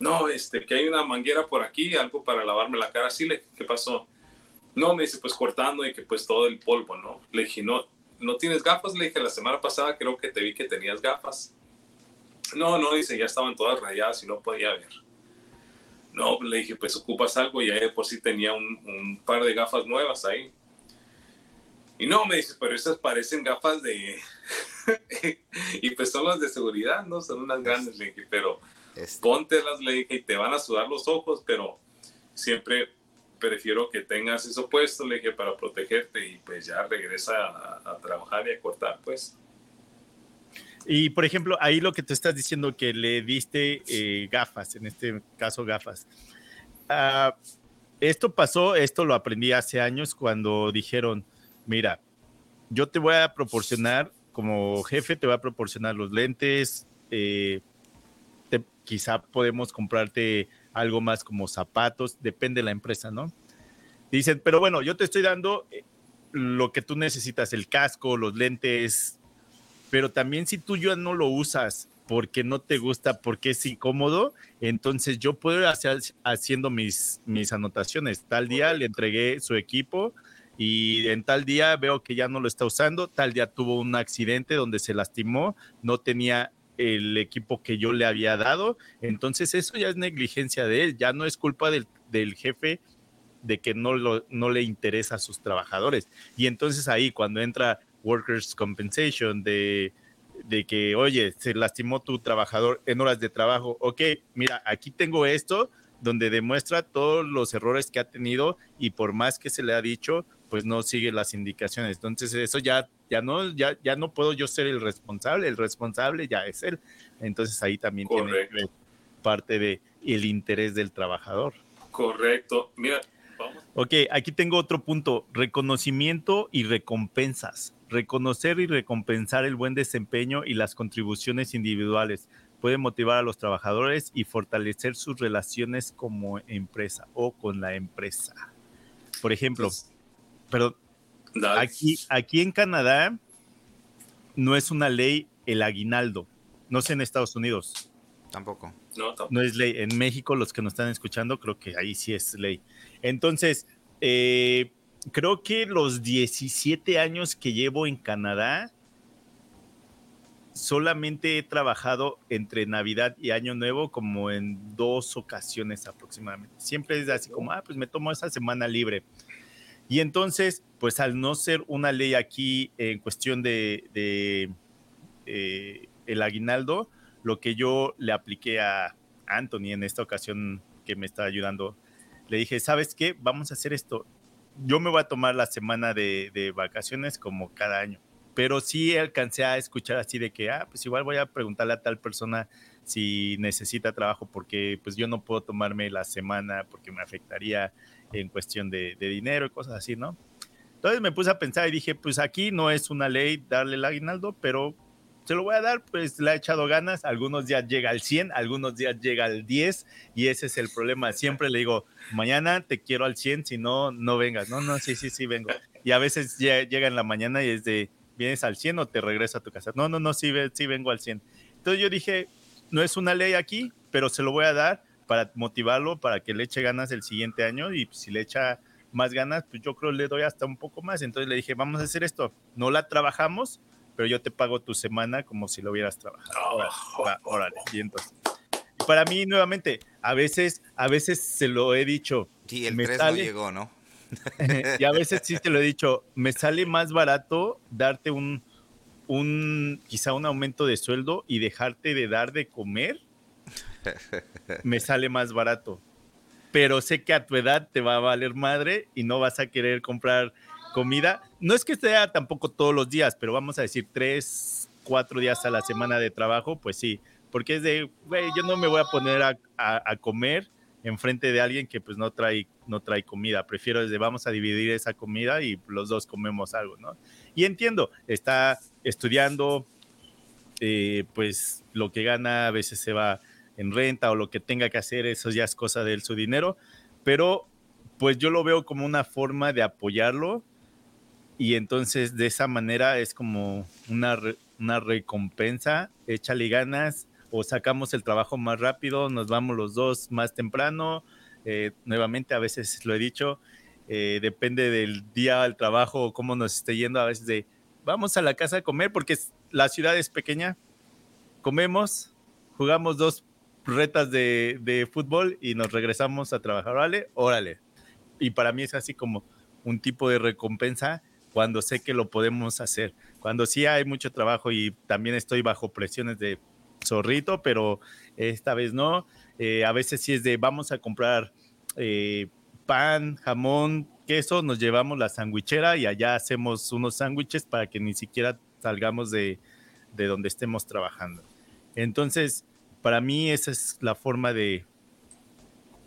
no, este, que hay una manguera por aquí, algo para lavarme la cara. Sí, ¿qué pasó? No, me dice, pues cortando y que pues todo el polvo, ¿no? Le dije, no, ¿no tienes gafas? Le dije, la semana pasada creo que te vi que tenías gafas. No, no, dice, ya estaban todas rayadas y no podía ver. No, le dije, pues ocupas algo y ahí por sí tenía un, un, par de gafas nuevas ahí. Y no, me dice, pero esas parecen gafas de... y pues son las de seguridad, ¿no? Son unas grandes, le dije, pero este. póntelas, le dije, y te van a sudar los ojos, pero siempre prefiero que tengas eso puesto, le dije, para protegerte y pues ya regresa a, trabajar y a cortar, pues. Y por ejemplo, ahí lo que te estás diciendo que le diste eh, gafas, en este caso gafas. Ah, esto pasó, esto lo aprendí hace años cuando dijeron, mira, yo te voy a proporcionar, como jefe, te voy a proporcionar los lentes, eh, quizá podemos comprarte algo más como zapatos, depende de la empresa, ¿no? Dicen, pero bueno, yo te estoy dando eh, lo que tú necesitas, el casco, los lentes, pero también si tú ya no lo usas porque no te gusta, porque es incómodo, entonces yo puedo ir hacer, haciendo mis, mis anotaciones. Tal día le entregué su equipo y en tal día veo que ya no lo está usando, tal día tuvo un accidente donde se lastimó, no tenía el equipo que yo le había dado. Entonces eso ya es negligencia de él, ya no es culpa del, jefe de que no, lo, no le interesa a sus trabajadores. Y entonces ahí cuando entra Workers' Compensation de, de que, oye, se lastimó tu trabajador en horas de trabajo, ok, mira, aquí tengo esto donde demuestra todos los errores que ha tenido y por más que se le ha dicho, pues no sigue las indicaciones. Entonces eso ya, ya, no, ya, ya no puedo yo ser el responsable, el responsable ya es él. Entonces ahí también tiene parte de el interés del trabajador. Correcto. Mira, vamos. Ok, aquí tengo otro punto, reconocimiento y recompensas. Reconocer y recompensar el buen desempeño y las contribuciones individuales puede motivar a los trabajadores y fortalecer sus relaciones como empresa o con la empresa. Por ejemplo, pues, aquí, aquí en Canadá no es una ley el aguinaldo. No sé en Estados Unidos. Tampoco. No, no es ley. En México, los que nos están escuchando, creo que ahí sí es ley. Entonces, eh, creo que los 17 años que llevo en Canadá, solamente he trabajado entre Navidad y Año Nuevo como en dos ocasiones aproximadamente. Siempre es así como, ah, pues me tomo esa semana libre. Y entonces, pues al no ser una ley aquí en cuestión de, eh, el aguinaldo, lo que yo le apliqué a Anthony en esta ocasión que me está ayudando, le dije, ¿sabes qué? Vamos a hacer esto. Yo me voy a tomar la semana de, de vacaciones como cada año, pero sí alcancé a escuchar así de que, ah, pues igual voy a preguntarle a tal persona si necesita trabajo porque pues yo no puedo tomarme la semana porque me afectaría en cuestión de, dinero y cosas así, ¿no? Entonces me puse a pensar y dije, pues aquí no es una ley darle el aguinaldo, pero se lo voy a dar, pues le ha echado ganas, algunos días llega al 100, algunos días llega al 10 y ese es el problema. Siempre le digo, mañana te quiero al 100, si no, no vengas. No, no, sí, sí, sí, vengo. Y a veces llega en la mañana y es de, ¿vienes al 100 o te regreso a tu casa? No, no, no, sí, sí vengo al 100. Entonces yo dije, no es una ley aquí, pero se lo voy a dar para motivarlo, para que le eche ganas el siguiente año y si le echa más ganas, pues yo creo le doy hasta un poco más. Entonces le dije, vamos a hacer esto, no la trabajamos, pero yo te pago tu semana como si lo hubieras trabajado. Órale, Y entonces, para mí, nuevamente, a veces, a veces se lo he dicho. Sí, el 3 no llegó, ¿no? y a veces sí te lo he dicho, me sale más barato darte un, un, quizá un aumento de sueldo y dejarte de dar de comer. Me sale más barato. Pero sé que a tu edad te va a valer madre y no vas a querer comprar comida. No es que sea tampoco todos los días, pero vamos a decir tres, cuatro días a la semana de trabajo, pues sí, porque es de, güey, yo no me voy a poner a, a, comer enfrente de alguien que pues no trae, no trae comida. Prefiero desde vamos a dividir esa comida y los dos comemos algo, ¿no? Y entiendo, está estudiando, eh, pues lo que gana a veces se va en renta o lo que tenga que hacer, eso ya es cosa de su dinero, pero pues yo lo veo como una forma de apoyarlo y entonces de esa manera es como una, una recompensa, échale ganas, o sacamos el trabajo más rápido, nos vamos los dos más temprano. Eh, nuevamente, a veces lo he dicho, eh, depende del día al trabajo o cómo nos esté yendo, a veces de vamos a la casa a comer porque la ciudad es pequeña, comemos, jugamos dos retas de, de, fútbol y nos regresamos a trabajar, ¿vale? Órale. Y para mí es así como un tipo de recompensa cuando sé que lo podemos hacer. Cuando sí hay mucho trabajo y también estoy bajo presiones de zorrito, pero esta vez no. Eh, a veces sí es de vamos a comprar eh, pan, jamón, queso, nos llevamos la sandwichera y allá hacemos unos sándwiches para que ni siquiera salgamos de, de, donde estemos trabajando. Entonces, para mí esa es la forma de,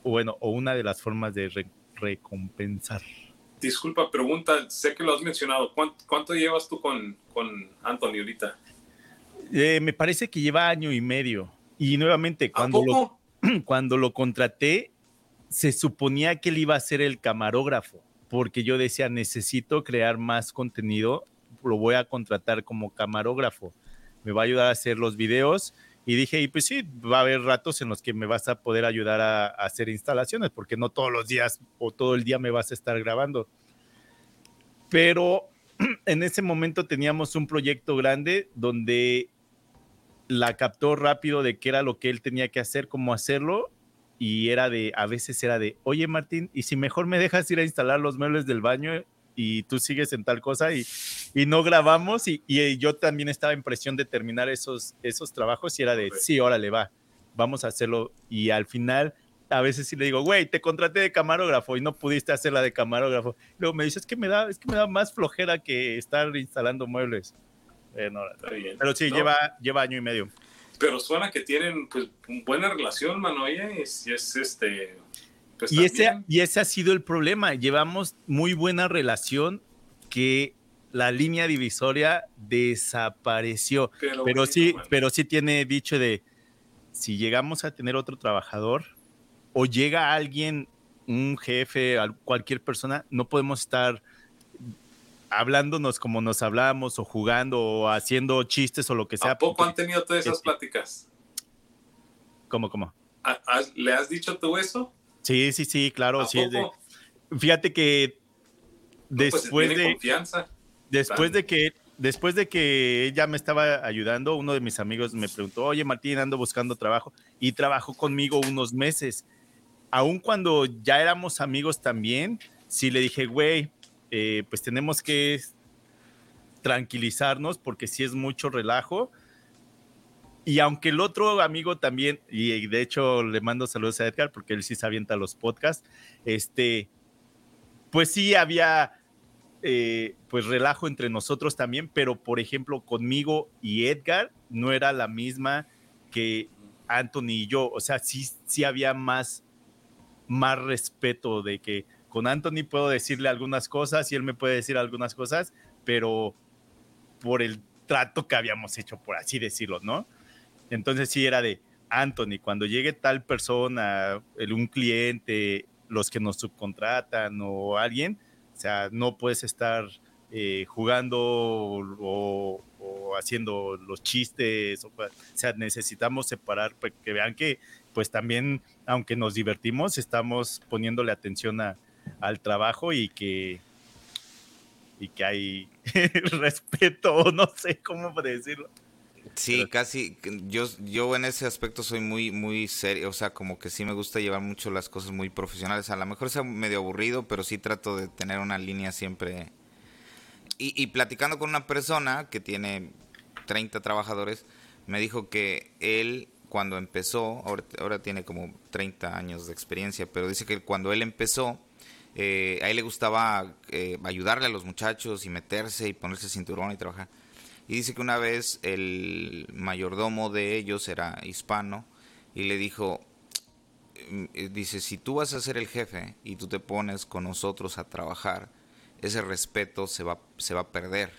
bueno, o una de las formas de recompensar. Disculpa, pregunta, sé que lo has mencionado, ¿cuánto, cuánto llevas tú con, con Anthony ahorita? Eh, me parece que lleva año y medio. Y nuevamente, cuando, lo, cuando lo contraté, se suponía que él iba a ser el camarógrafo, porque yo decía, necesito crear más contenido, lo voy a contratar como camarógrafo. Me va a ayudar a hacer los videos. Y dije, y pues sí, va a haber ratos en los que me vas a poder ayudar a, a hacer instalaciones, porque no todos los días o todo el día me vas a estar grabando. Pero en ese momento teníamos un proyecto grande donde la captó rápido de qué era lo que él tenía que hacer, cómo hacerlo, y era de, a veces era de, oye Martín, ¿y si mejor me dejas ir a instalar los muebles del baño y tú sigues en tal cosa y, y no grabamos? Y, y, yo también estaba en presión de terminar esos, esos trabajos y era de, sí, órale, va, vamos a hacerlo. Y al final, a veces sí le digo, güey, te contraté de camarógrafo y no pudiste hacerla de camarógrafo. Luego me dice, es que me da, es que me da más flojera que estar instalando muebles. Eh, pero sí, lleva, lleva año y medio. Pero suena que tienen pues buena relación, mano, y es, este... Pues, y, ese, y ese ha sido el problema. Llevamos muy buena relación que la línea divisoria desapareció. Pero, sí, pero sí tiene dicho de si llegamos a tener otro trabajador o llega alguien, un jefe, cualquier persona, no podemos estar hablándonos como nos hablábamos o jugando o haciendo chistes o lo que sea. ¿A poco han tenido todas esas pláticas? ¿Cómo, cómo? ¿Le has dicho tú eso? Sí, sí, sí, claro. Sí, fíjate que pues, después de confianza. Después de que después de que ella me estaba ayudando, uno de mis amigos me preguntó, oye Martín, ando buscando trabajo y trabajó conmigo unos meses. Aun cuando ya éramos amigos también, sí le dije, güey, eh, pues tenemos que tranquilizarnos porque si es mucho relajo. Y aunque el otro amigo también, y de hecho le mando saludos a Edgar porque él sí se avienta los podcasts, este, pues sí había eh, pues relajo entre nosotros también, pero por ejemplo conmigo y Edgar no era la misma que Anthony y yo, o sea, sí, sí había más, más respeto de que con Anthony puedo decirle algunas cosas y él me puede decir algunas cosas, pero por el trato que habíamos hecho, por así decirlo, ¿no? Entonces sí era de Anthony, cuando llegue tal persona, un cliente, los que nos subcontratan o alguien, o sea, no puedes estar eh, jugando o, haciendo los chistes, o, o sea, necesitamos separar, para que vean que pues también, aunque nos divertimos, estamos poniéndole atención a, al trabajo y que y que hay respeto, no sé cómo decirlo. Sí, casi, yo, yo en ese aspecto soy muy, muy serio, o sea, como que sí me gusta llevar mucho las cosas muy profesionales, a lo mejor sea medio aburrido, pero sí trato de tener una línea siempre. Y, y platicando con una persona que tiene 30 trabajadores, me dijo que él cuando empezó, ahora, ahora tiene como 30 años de experiencia, pero dice que cuando él empezó, eh, a él le gustaba eh, ayudarle a los muchachos y meterse y ponerse cinturón y trabajar. Y dice que una vez el mayordomo de ellos era hispano y le dijo, mm, eh, dice, si tú vas a ser el jefe y tú te pones con nosotros a trabajar, ese respeto se va, se va a perder.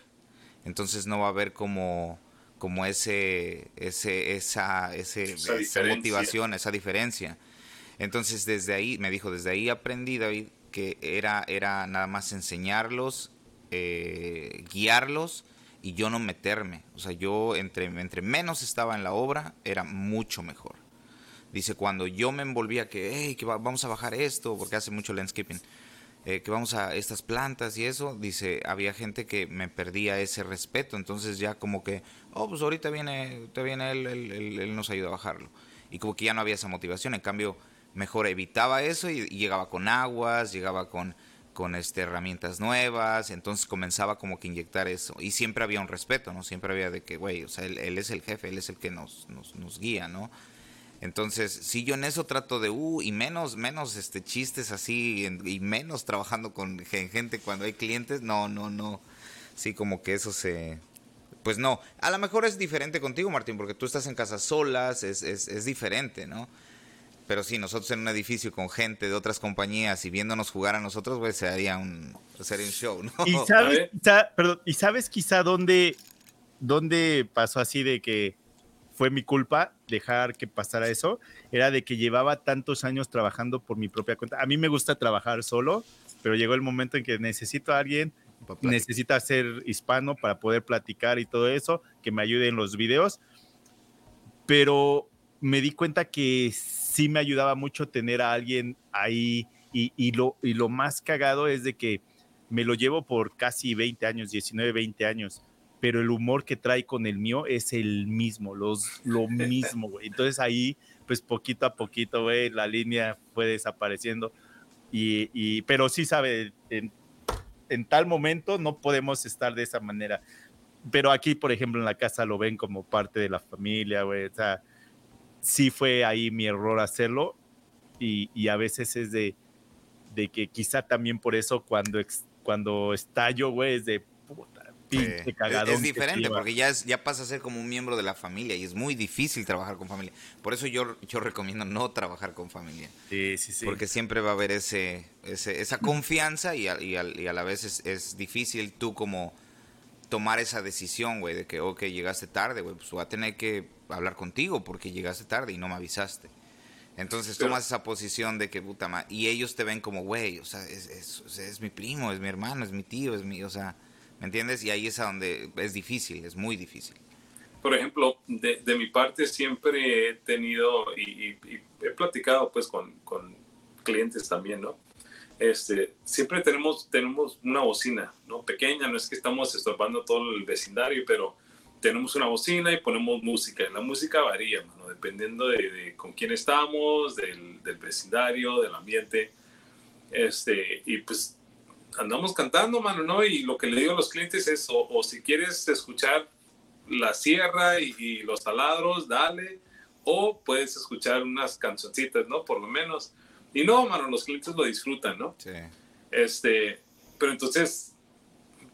Entonces no va a haber como como ese, ese, esa, ese, esa, motivación, esa diferencia. Entonces desde ahí, me dijo, desde ahí aprendí, David, que era, era nada más enseñarlos, eh, guiarlos y yo no meterme. O sea, yo entre, entre menos estaba en la obra, era mucho mejor. Dice, cuando yo me envolvía que, hey, que vamos a bajar esto, porque hace mucho landscaping, eh, que vamos a estas plantas y eso, dice, había gente que me perdía ese respeto. Entonces ya como que, oh, pues ahorita viene, te viene él, él, nos ayuda a bajarlo. Y como que ya no había esa motivación. En cambio, mejor evitaba eso y, llegaba con aguas, llegaba con, con este, herramientas nuevas, entonces comenzaba como que inyectar eso. Y siempre había un respeto, ¿no? Siempre había de que, güey, o sea, él, es el jefe, él es el que nos, nos, nos guía, ¿no? Entonces, sí, yo en eso trato de, uh, y menos, menos este chistes así, y menos trabajando con gente cuando hay clientes, no, no, no. Sí, como que eso se, pues no. A lo mejor es diferente contigo, Martín, porque tú estás en casas solas, es, es, es diferente, ¿no? Pero sí, nosotros en un edificio con gente de otras compañías y viéndonos jugar a nosotros, pues sería un, sería un show, ¿no? ¿Y sabes, quizá, perdón, ¿y sabes quizá dónde, dónde pasó así de que fue mi culpa dejar que pasara eso? Era de que llevaba tantos años trabajando por mi propia cuenta. A mí me gusta trabajar solo, pero llegó el momento en que necesito a alguien, necesita ser hispano para poder platicar y todo eso, que me ayude en los videos. Pero me di cuenta que sí me ayudaba mucho tener a alguien ahí y, lo, y lo más cagado es de que me lo llevo por casi 20 años, 19, 20 años, pero el humor que trae con el mío es el mismo, los, lo mismo, güey. Entonces ahí, pues poquito a poquito, güey, la línea fue desapareciendo. Y, y pero sí sabe, en, en, tal momento no podemos estar de esa manera. Pero aquí, por ejemplo, en la casa lo ven como parte de la familia, güey. O sea, sí fue ahí mi error hacerlo y, y a veces es de, de, que quizá también por eso cuando, cuando estallo, güey, es de puta, pinche cagadón. Es, diferente porque ya, es, ya pasa a ser como un miembro de la familia y es muy difícil trabajar con familia. Por eso yo, yo recomiendo no trabajar con familia. Sí, sí, sí. Porque siempre va a haber ese, ese esa confianza y a, y a, y a la vez es, es difícil tú como tomar esa decisión, güey, de que, ok, llegaste tarde, güey, pues voy a tener que hablar contigo porque llegaste tarde y no me avisaste. Entonces tomas esa posición de que puta madre, y ellos te ven como, güey, o sea, es, es, es, mi primo, es mi hermano, es mi tío, es mi, o sea, ¿me entiendes? Y ahí es a donde es difícil, es muy difícil. Por ejemplo, de, de mi parte siempre he tenido y, y, he platicado pues con, con, clientes también, ¿no? Este, siempre tenemos, tenemos una bocina, ¿no? Pequeña, no es que estamos estorbando todo el vecindario, pero tenemos una bocina y ponemos música. La música varía, mano, dependiendo de, con quién estamos, del, del, vecindario, del ambiente. Este, y pues andamos cantando, mano, ¿no? Y lo que le digo a los clientes es, o, si quieres escuchar la sierra y, los taladros, dale. O puedes escuchar unas cancioncitas, ¿no? Por lo menos. Y no, mano, los clientes lo disfrutan, ¿no? Sí. Este, pero entonces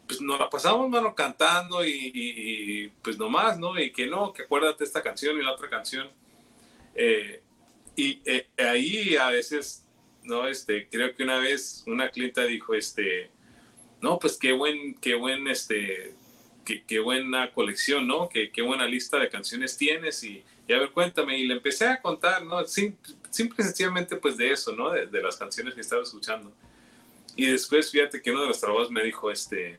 pues nos la pasamos, mano, cantando y, y, pues nomás, ¿no? Y que no, que acuérdate esta canción y la otra canción. Eh, y eh, ahí a veces, ¿no? Este, creo que una vez una clienta dijo, este, no, pues qué buen, qué buen, este, qué, qué buena colección, ¿no? Qué, qué, buena lista de canciones tienes y, y, a ver, cuéntame. Y le empecé a contar, ¿no? Simple, simple y sencillamente, pues de eso, ¿no? De, de, las canciones que estaba escuchando. Y después, fíjate que uno de los trabajos me dijo, este,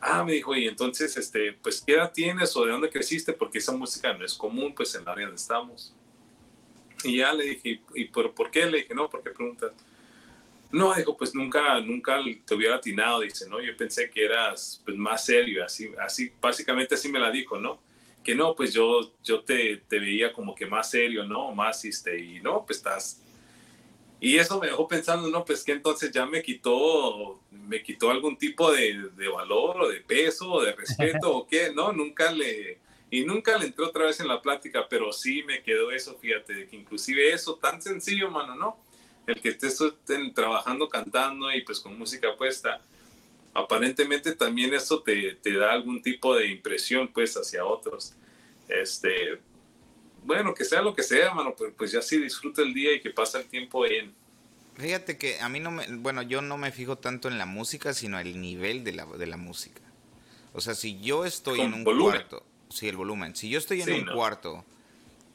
ah, me dijo, y entonces, este, pues, ¿qué edad tienes o de dónde creciste? Porque esa música no es común, pues, en la área donde estamos. Y ya le dije, ¿y por, por qué? Le dije, no, ¿por qué preguntas? No, dijo, pues nunca, nunca te hubiera atinado, dice, ¿no? Yo pensé que eras pues, más serio, así, así, básicamente así me la dijo, ¿no? Que no, pues yo, yo te, te veía como que más serio, ¿no? Más, este, y no, pues estás... Y eso me dejó pensando, no, pues que entonces ya me quitó, me quitó algún tipo de, de valor o de peso o de respeto o qué, ¿no? Nunca le, y nunca le entré otra vez en la plática, pero sí me quedó eso, fíjate, de que inclusive eso tan sencillo, mano, ¿no? el que estés trabajando, cantando y pues con música puesta, aparentemente también eso te, te, da algún tipo de impresión pues hacia otros. Este, bueno, que sea lo que sea, mano, pues, pues ya sí disfruta el día y que pasa el tiempo bien. Fíjate que a mí no me, bueno, yo no me fijo tanto en la música, sino el nivel de la, de la música. O sea, si yo estoy en un cuarto, sí, el volumen, si yo estoy en un cuarto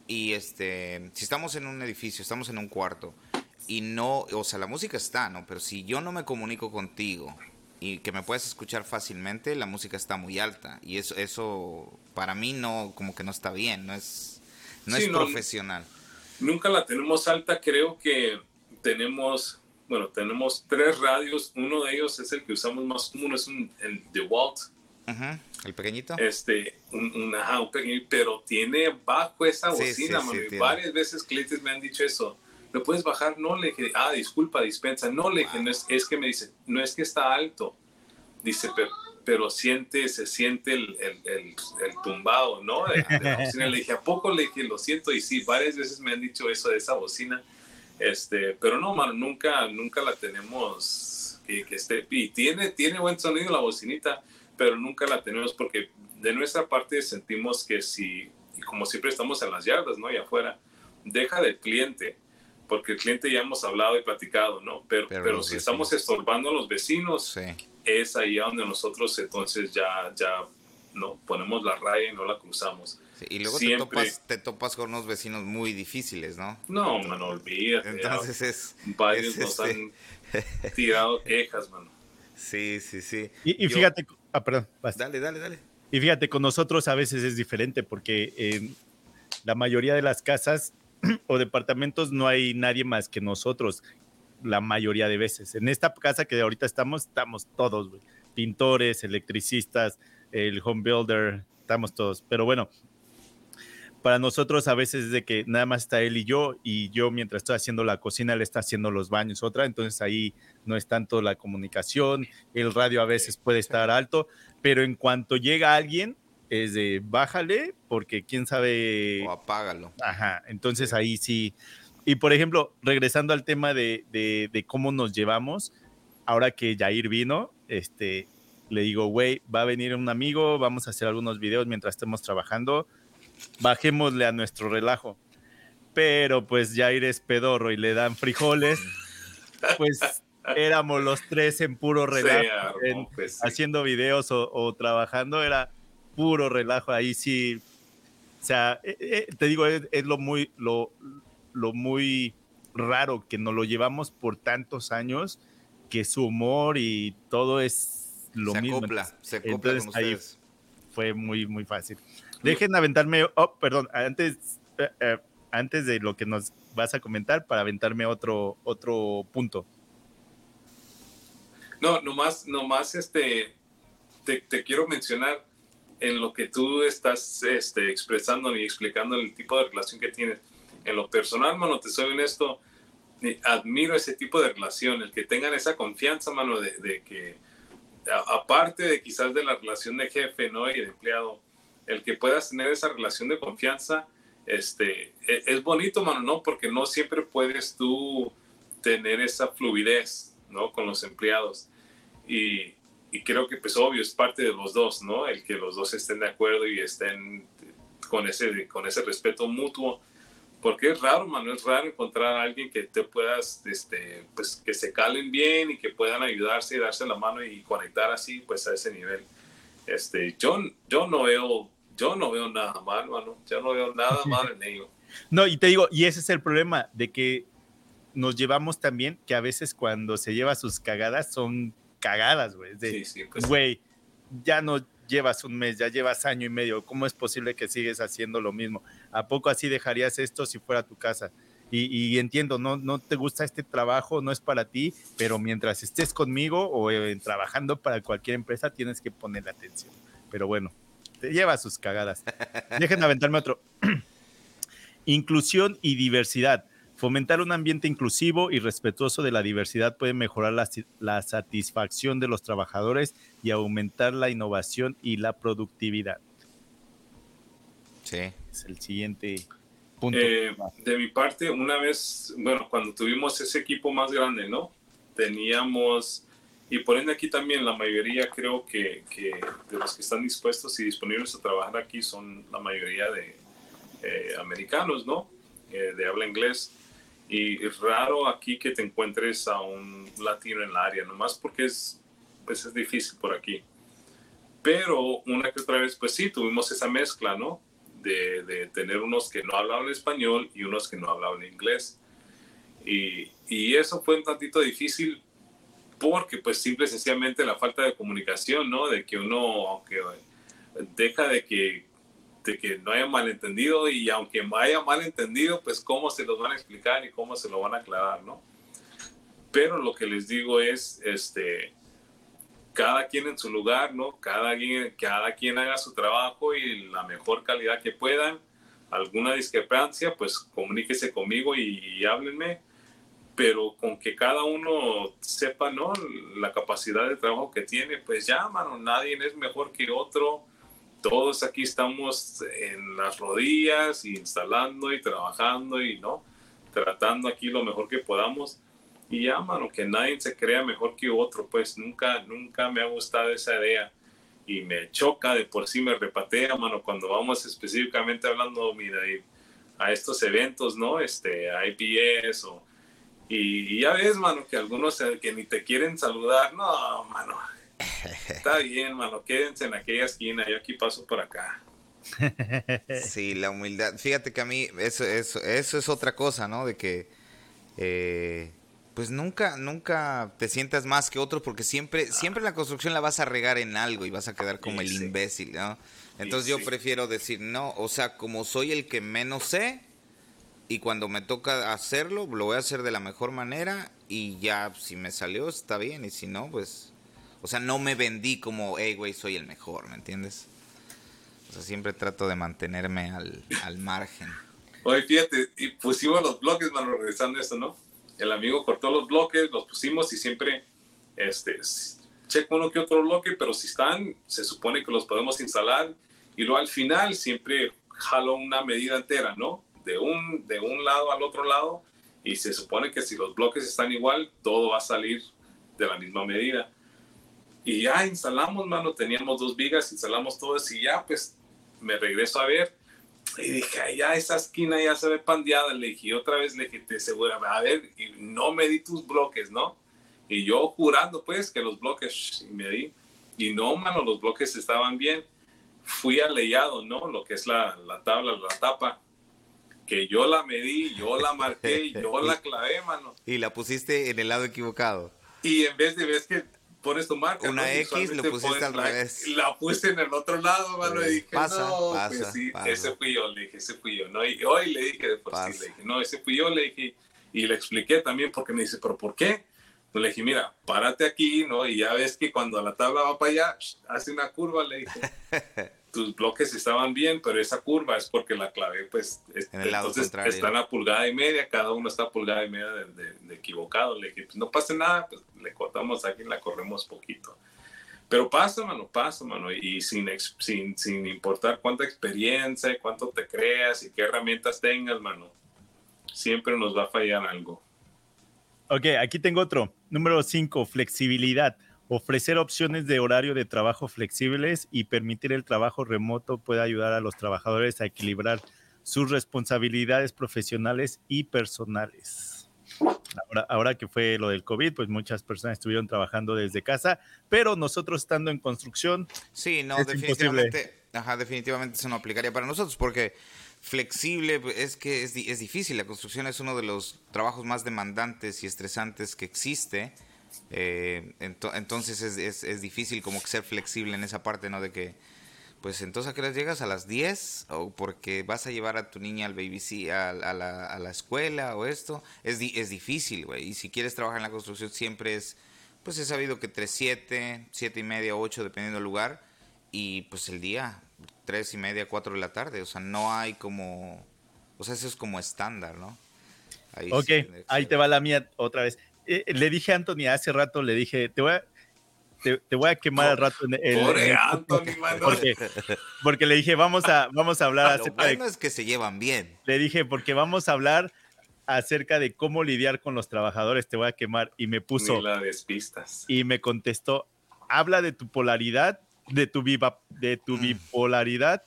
y este, si estamos en un edificio, estamos en un cuarto y no, o sea, la música está, ¿no? Pero si yo no me comunico contigo y que me puedas escuchar fácilmente, la música está muy alta y eso, eso para mí no, como que no está bien, no es, no es profesional. Nunca la tenemos alta, creo que tenemos, bueno, tenemos tres radios, uno de ellos es el que usamos más común, es un, el DeWalt. El pequeñito. Este, un, pequeño, pero tiene bajo esa bocina, Varias veces clientes me han dicho eso ¿lo puedes bajar? No, le dije, ah, disculpa, dispensa. No, le dije, no es, es, que me dice, no es que está alto. Dice, pero, pero siente, se siente el, el, el, tumbado, ¿no? De, la bocina. Le dije, ¿a poco? Le dije, lo siento. Y sí, varias veces me han dicho eso de esa bocina. Este, pero no, mano, nunca, nunca la tenemos que, que esté. Y tiene, tiene buen sonido la bocinita, pero nunca la tenemos porque de nuestra parte sentimos que si, como siempre estamos en las yardas, ¿no? Y afuera, deja del cliente porque el cliente ya hemos hablado y platicado, ¿no? Pero, pero, si estamos estorbando a los vecinos, es ahí donde nosotros entonces ya, ya no ponemos la raya y no la cruzamos. y luego te, topas, te topas con unos vecinos muy difíciles, ¿no? No, mano, olvídate. Entonces es... Varios nos han este tirado quejas, mano. Sí, sí, sí. Y, fíjate... Ah, perdón. Dale, dale, dale. Y fíjate, con nosotros a veces es diferente porque en la mayoría de las casas o departamentos no hay nadie más que nosotros la mayoría de veces. En esta casa que ahorita estamos, estamos todos, pintores, electricistas, el home builder, estamos todos. Pero bueno, para nosotros a veces es de que nada más está él y yo, y yo mientras estoy haciendo la cocina, él está haciendo los baños, otra, entonces ahí no es tanto la comunicación, el radio a veces puede estar alto, pero en cuanto llega alguien, es de bájale porque quién sabe... O apágalo. Ajá, entonces ahí sí. Y por ejemplo, regresando al tema de, de, cómo nos llevamos, ahora que Jair vino, este, le digo, güey, va a venir un amigo, vamos a hacer algunos videos mientras estemos trabajando, bajémosle a nuestro relajo. Pero pues Jair es pedorro y le dan frijoles, pues éramos los tres en puro relajo, pues haciendo videos o, o trabajando, era puro relajo, ahí sí, o sea, eh, eh, te digo, es, lo muy, lo, lo muy raro que nos lo llevamos por tantos años, que su humor y todo es lo mismo. se acopla Entonces, ahí fue muy, muy fácil. Dejen aventarme, oh, perdón, antes, eh, antes de lo que nos vas a comentar, para aventarme otro, otro punto. No, nomás, nomás este, te, te quiero mencionar en lo que tú estás este, expresando y explicando el tipo de relación que tienes. En lo personal, mano, te soy honesto, admiro ese tipo de relación, el que tengan esa confianza, mano, de, que, aparte de quizás de la relación de jefe, ¿no? Y de empleado, el que puedas tener esa relación de confianza, este, es, es bonito, mano, ¿no? Porque no siempre puedes tú tener esa fluidez, ¿no? Con los empleados. Y, y creo que pues obvio es parte de los dos, ¿no? El que los dos estén de acuerdo y estén con ese, con ese respeto mutuo, porque es raro, mano, es raro encontrar a alguien que te puedas, este, pues que se calen bien y que puedan ayudarse y darse la mano y conectar así, pues a ese nivel. Este, yo, yo no veo, yo no veo nada mal, mano, yo no veo nada mal en ello. No, y te digo, y ese es el problema, de que nos llevamos también que a veces cuando se lleva sus cagadas son cagadas, güey. Sí, sí, pues. Güey, ya no llevas un mes, ya llevas año y medio, ¿cómo es posible que sigues haciendo lo mismo? ¿A poco así dejarías esto si fuera tu casa? Y, entiendo, no, te gusta este trabajo, no es para ti, pero mientras estés conmigo o trabajando para cualquier empresa, tienes que ponerle atención. Pero bueno, te lleva sus cagadas. Dejen aventarme otro. Inclusión y diversidad. Fomentar un ambiente inclusivo y respetuoso de la diversidad puede mejorar la, satisfacción de los trabajadores y aumentar la innovación y la productividad. Sí. Es el siguiente punto. Eh, de mi parte, una vez, bueno, cuando tuvimos ese equipo más grande, ¿no? Teníamos, y por ende aquí también la mayoría creo que, de los que están dispuestos y disponibles a trabajar aquí son la mayoría de eh, americanos, ¿no? Eh, de habla inglés. Y es raro aquí que te encuentres a un latino en la área, nomás porque es, pues es difícil por aquí. Pero una que otra vez, pues sí, tuvimos esa mezcla, ¿no? De, de tener unos que no hablaban español y unos que no hablaban inglés. Y, y, eso fue un tantito difícil porque pues simple y sencillamente la falta de comunicación, ¿no? De que uno, aunque deja de que de que no haya malentendido y aunque haya malentendido, pues cómo se los van a explicar y cómo se lo van a aclarar, ¿no? Pero lo que les digo es, este, cada quien en su lugar, ¿no? Cada quien, cada quien haga su trabajo y la mejor calidad que puedan. Alguna discrepancia, pues comuníquese conmigo y, y háblenme, pero con que cada uno sepa, ¿no? La capacidad de trabajo que tiene, pues ya, mano, nadie es mejor que otro todos aquí estamos en las rodillas, instalando y trabajando y no, tratando aquí lo mejor que podamos. Y ya, mano, que nadie se crea mejor que otro, pues nunca, nunca me ha gustado esa idea. Y me choca, de por sí me repatea, mano, cuando vamos específicamente hablando, mira, a estos eventos, ¿no? Este, a IPS o... Y, y ya ves, mano, que algunos que ni te quieren saludar, no, mano, Está bien, mano, quédense en aquella esquina, yo aquí paso por acá. Sí, la humildad. Fíjate que a mí eso, eso, eso es otra cosa, ¿no? De que, eh, pues nunca, nunca te sientas más que otro porque siempre, siempre la construcción la vas a regar en algo y vas a quedar como el imbécil, ¿no? Entonces yo prefiero decir, no, o sea, como soy el que menos sé y cuando me toca hacerlo, lo voy a hacer de la mejor manera y ya, si me salió, está bien y si no, pues o sea, no me vendí como, hey, güey, soy el mejor, ¿me entiendes? O sea, siempre trato de mantenerme al, al margen. Oye, fíjate, y pusimos los bloques, mano, regresando a esto, ¿no? El amigo cortó los bloques, los pusimos y siempre, este, checo uno que otro bloque, pero si están, se supone que los podemos instalar. Y luego al final siempre jalo una medida entera, ¿no? De un, de un lado al otro lado. Y se supone que si los bloques están igual, todo va a salir de la misma medida. Y ya instalamos, mano, teníamos dos vigas, instalamos todo eso y ya, pues me regreso a ver. Y dije, ya esa esquina ya se ve pandeada. Le dije, otra vez le dije, te segura, a ver, y no me di tus bloques, ¿no? Y yo jurando, pues, que los bloques, y me di. Y no, mano, los bloques estaban bien. Fui al leyado, ¿no? Lo que es la, la tabla, la tapa. Que yo la medí, yo la marqué, yo la clavé, mano. Y la pusiste en el lado equivocado. Y en vez de, ves que pones tu marca. Una X lo pusiste al revés. La puse en el otro lado, mano, y dije, pasa, no, pues pasa, pues sí, ese fui yo, le dije, ese fui yo, ¿no? Y hoy le dije, de por sí, le dije, no, ese fui yo, le dije, y le expliqué también porque me dice, ¿pero por qué? Pues le dije, mira, párate aquí, ¿no? Y ya ves que cuando la tabla va para allá, hace una curva, le dije. tus bloques estaban bien, pero esa curva es porque la clave, pues, en el lado entonces están a pulgada y media, cada uno está a pulgada y media de, equivocado. Le dije, pues no pasa nada, pues le cortamos aquí y la corremos poquito. Pero pasa, mano, pasa, mano, y sin, sin, sin importar cuánta experiencia, cuánto te creas y qué herramientas tengas, mano, siempre nos va a fallar algo. Ok, aquí tengo otro. Número 5, flexibilidad. Ofrecer opciones de horario de trabajo flexibles y permitir el trabajo remoto puede ayudar a los trabajadores a equilibrar sus responsabilidades profesionales y personales. Ahora, ahora que fue lo del COVID, pues muchas personas estuvieron trabajando desde casa, pero nosotros estando en construcción. Sí, no, definitivamente, ajá, definitivamente eso no aplicaría para nosotros porque flexible pues, es que es, es difícil. La construcción es uno de los trabajos más demandantes y estresantes que existe eh, entonces es, es, difícil como que ser flexible en esa parte, ¿no? De que pues entonces a qué hora llegas a las 10 o porque vas a llevar a tu niña al baby a, a, la, a la escuela o esto, es, es difícil, güey. Y si quieres trabajar en la construcción siempre es, pues he sabido que 3, 7, 7 y media, 8, dependiendo del lugar, y pues el día, 3 y media, 4 de la tarde, o sea, no hay como, o sea, eso es como estándar, ¿no? Ahí ok, ahí te va la mía otra vez. Eh, le dije a Anthony hace rato, le dije, te voy a, te, voy a quemar al rato. En el, porque, porque, le dije, vamos a, vamos a hablar acerca Lo bueno es que se llevan bien. Le dije, porque vamos a hablar acerca de cómo lidiar con los trabajadores, te voy a quemar. Y me puso. la despistas. Y me contestó, habla de tu polaridad, de tu, viva, de tu mm. bipolaridad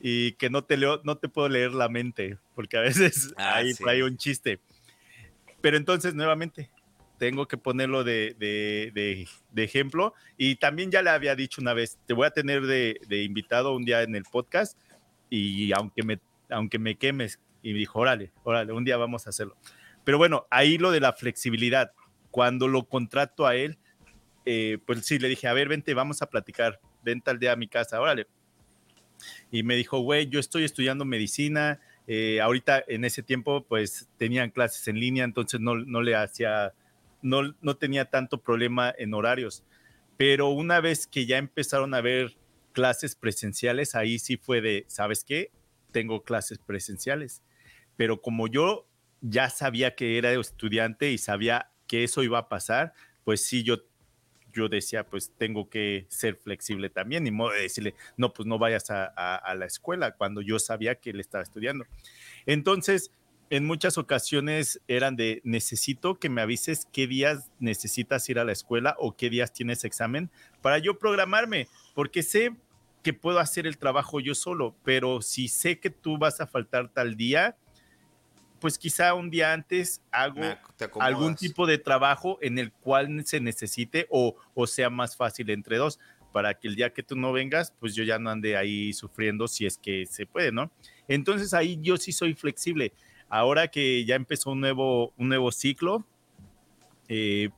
y que no te leo, no te puedo leer la mente, porque a veces ah, ahí hay un chiste. Pero entonces, nuevamente, tengo que ponerlo de, ejemplo. Y también ya le había dicho una vez, te voy a tener de, invitado un día en el podcast y aunque me, aunque me quemes, y me dijo, órale, órale, un día vamos a hacerlo. Pero bueno, ahí lo de la flexibilidad. Cuando lo contrato a él, eh, pues sí, le dije, a ver, vente, vamos a platicar, vente al día a mi casa, órale. Y me dijo, güey, yo estoy estudiando medicina, eh, ahorita en ese tiempo pues tenían clases en línea, entonces no, no le hacía no, tenía tanto problema en horarios. Pero una vez que ya empezaron a haber clases presenciales, ahí sí fue de, ¿sabes qué? Tengo clases presenciales. Pero como yo ya sabía que era estudiante y sabía que eso iba a pasar, pues sí, yo, yo decía, pues tengo que ser flexible también y decirle, no, pues no vayas a, a la escuela cuando yo sabía que él estaba estudiando. Entonces, en muchas ocasiones eran de necesito que me avises qué días necesitas ir a la escuela o qué días tienes examen para yo programarme, porque sé que puedo hacer el trabajo yo solo, pero si sé que tú vas a faltar tal día, pues quizá un día antes hago algún tipo de trabajo en el cual se necesite o, o sea más fácil entre dos, para que el día que tú no vengas, pues yo ya no ande ahí sufriendo si es que se puede, ¿no? Entonces ahí yo sí soy flexible Ahora que ya empezó un nuevo, un nuevo ciclo, eh,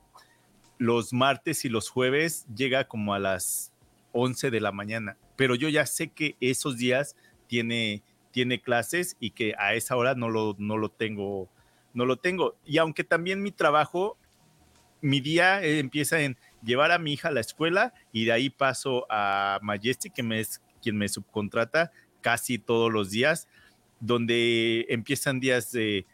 los martes y los jueves llega como a las 11 de la mañana, pero yo ya sé que esos días tiene, tiene clases y que a esa hora no lo, no lo tengo, no lo tengo. Y aunque también mi trabajo, mi día empieza en llevar a mi hija a la escuela y de ahí paso a Majestic, que me es quien me subcontrata casi todos los días donde empiezan días de,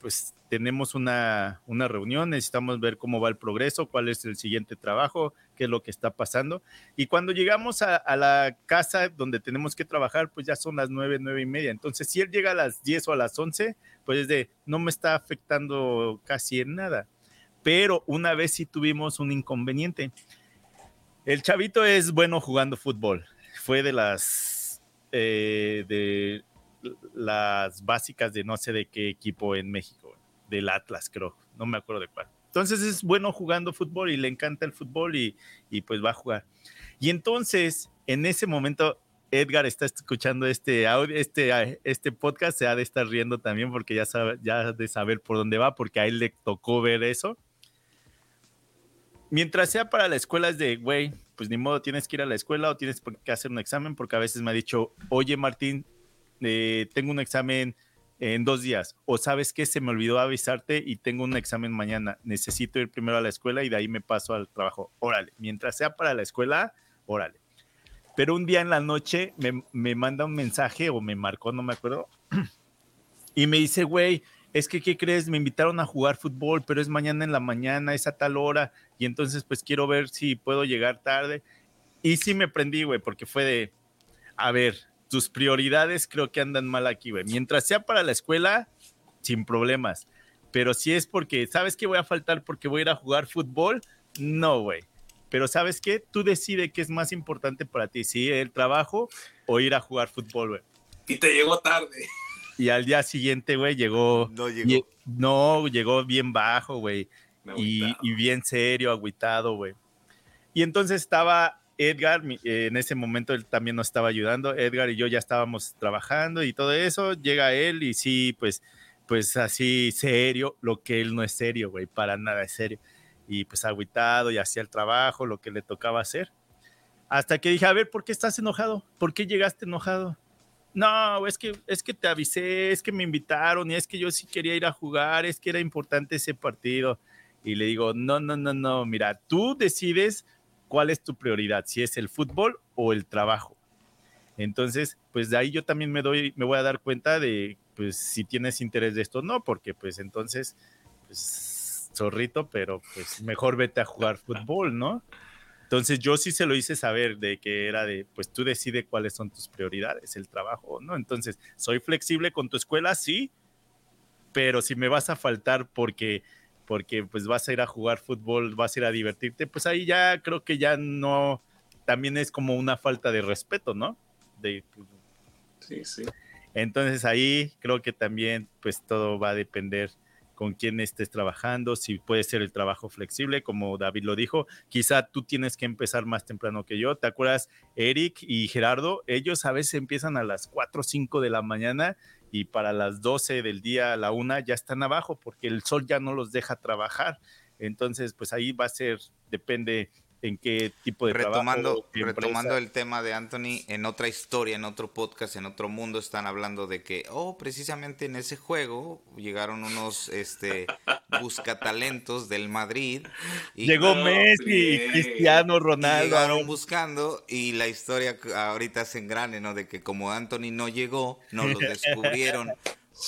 pues tenemos una, reunión, necesitamos ver cómo va el progreso, cuál es el siguiente trabajo, qué es lo que está pasando. Y cuando llegamos a, la casa donde tenemos que trabajar, pues ya son las nueve, nueve y media. Entonces, si él llega a las diez o a las once, pues es de, no me está afectando casi en nada. Pero una vez sí tuvimos un inconveniente. El chavito es bueno jugando fútbol. Fue de las, eh, de las básicas de no sé de qué equipo en México, del Atlas creo, no me acuerdo de cuál. Entonces es bueno jugando fútbol y le encanta el fútbol y, pues va a jugar. Y entonces, en ese momento, Edgar está escuchando este audio, este, este podcast, se ha de estar riendo también porque ya sabe, ya de saber por dónde va, porque a él le tocó ver eso. Mientras sea para la escuela es de, güey, pues ni modo, tienes que ir a la escuela o tienes que hacer un examen, porque a veces me ha dicho, oye Martín, eh, tengo un examen en dos días, o sabes que se me olvidó avisarte y tengo un examen mañana, necesito ir primero a la escuela y de ahí me paso al trabajo. Órale, mientras sea para la escuela, órale. Pero un día en la noche me, me manda un mensaje o me marcó, no me acuerdo, y me dice, güey, es que, ¿qué crees? Me invitaron a jugar fútbol, pero es mañana en la mañana, es a tal hora, y entonces pues quiero ver si puedo llegar tarde. Y sí me prendí, güey, porque fue de, a ver, tus prioridades creo que andan mal aquí, güey. Mientras sea para la escuela, sin problemas. Pero si es porque, ¿sabes que voy a faltar porque voy a ir a jugar fútbol? No, güey. Pero ¿sabes qué? Tú decides qué es más importante para ti, si el trabajo o ir a jugar fútbol, güey. Y te llegó tarde. Y al día siguiente, güey, llegó... No llegó. no, llegó bien bajo, güey. Y, y, bien serio, agüitado, güey. Y entonces estaba Edgar, eh, en ese momento él también nos estaba ayudando, Edgar y yo ya estábamos trabajando y todo eso, llega él y sí, pues, pues así serio, lo que él no es serio, güey, para nada es serio. Y pues agüitado y hacía el trabajo, lo que le tocaba hacer. Hasta que dije, a ver, ¿por qué estás enojado? ¿Por qué llegaste enojado? No, es que, es que te avisé, es que me invitaron y es que yo sí quería ir a jugar, es que era importante ese partido. Y le digo, no, no, no, no, mira, tú decides cuál es tu prioridad, si es el fútbol o el trabajo. Entonces, pues de ahí yo también me doy, me voy a dar cuenta de, pues, si tienes interés de esto, no, porque pues entonces, pues, zorrito, pero pues mejor vete a jugar fútbol, ¿no? Entonces yo sí se lo hice saber de que era de, pues tú decides cuáles son tus prioridades, el trabajo, ¿no? Entonces, soy flexible con tu escuela, sí, pero si me vas a faltar porque, porque pues vas a ir a jugar fútbol, vas a ir a divertirte, pues ahí ya creo que ya no, también es como una falta de respeto, ¿no? De, sí, sí. Entonces ahí creo que también pues todo va a depender con quién estés trabajando, si puede ser el trabajo flexible, como David lo dijo, quizá tú tienes que empezar más temprano que yo. ¿Te acuerdas, Eric y Gerardo? Ellos a veces empiezan a las 4 o 5 de la mañana y para las 12 del día a la 1 ya están abajo porque el sol ya no los deja trabajar. Entonces, pues ahí va a ser, depende en qué tipo de retomando, trabajo. Retomando el tema de Anthony, en otra historia, en otro podcast, en otro mundo, están hablando de que, oh, precisamente en ese juego llegaron unos este, buscatalentos del Madrid. Y, Llegó Messi Cristiano Ronaldo. llegaron buscando y la historia ahorita se engrane, ¿no? De que como Anthony no llegó, no lo descubrieron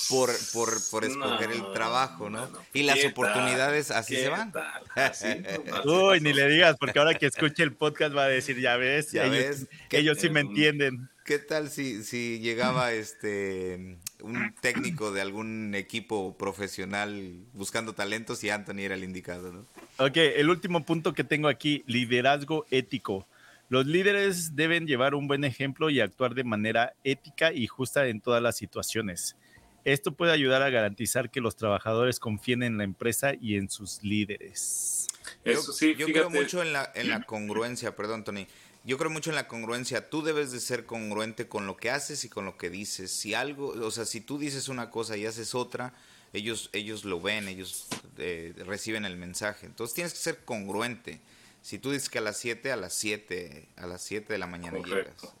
por, por, por escoger el trabajo, ¿no? y las oportunidades así se van. Uy, ni le digas, porque ahora que escuche el podcast va a decir, ya ves, ya ellos, ellos sí me entienden. ¿Qué tal si, si llegaba este un técnico de algún equipo profesional buscando talentos y Anthony era el indicado, ¿no? Ok, el último punto que tengo aquí, liderazgo ético. Los líderes deben llevar un buen ejemplo y actuar de manera ética y justa en todas las situaciones. Esto puede ayudar a garantizar que los trabajadores confíen en la empresa y en sus líderes. Eso sí, yo creo mucho en la, en la congruencia, perdón, Tony. Yo creo mucho en la congruencia. Tú debes de ser congruente con lo que haces y con lo que dices. Si algo, o sea, si tú dices una cosa y haces otra, ellos, ellos lo ven, ellos eh, reciben el mensaje. Entonces tienes que ser congruente. Si tú dices que a las 7, a las 7, a las 7 de la mañana llegas.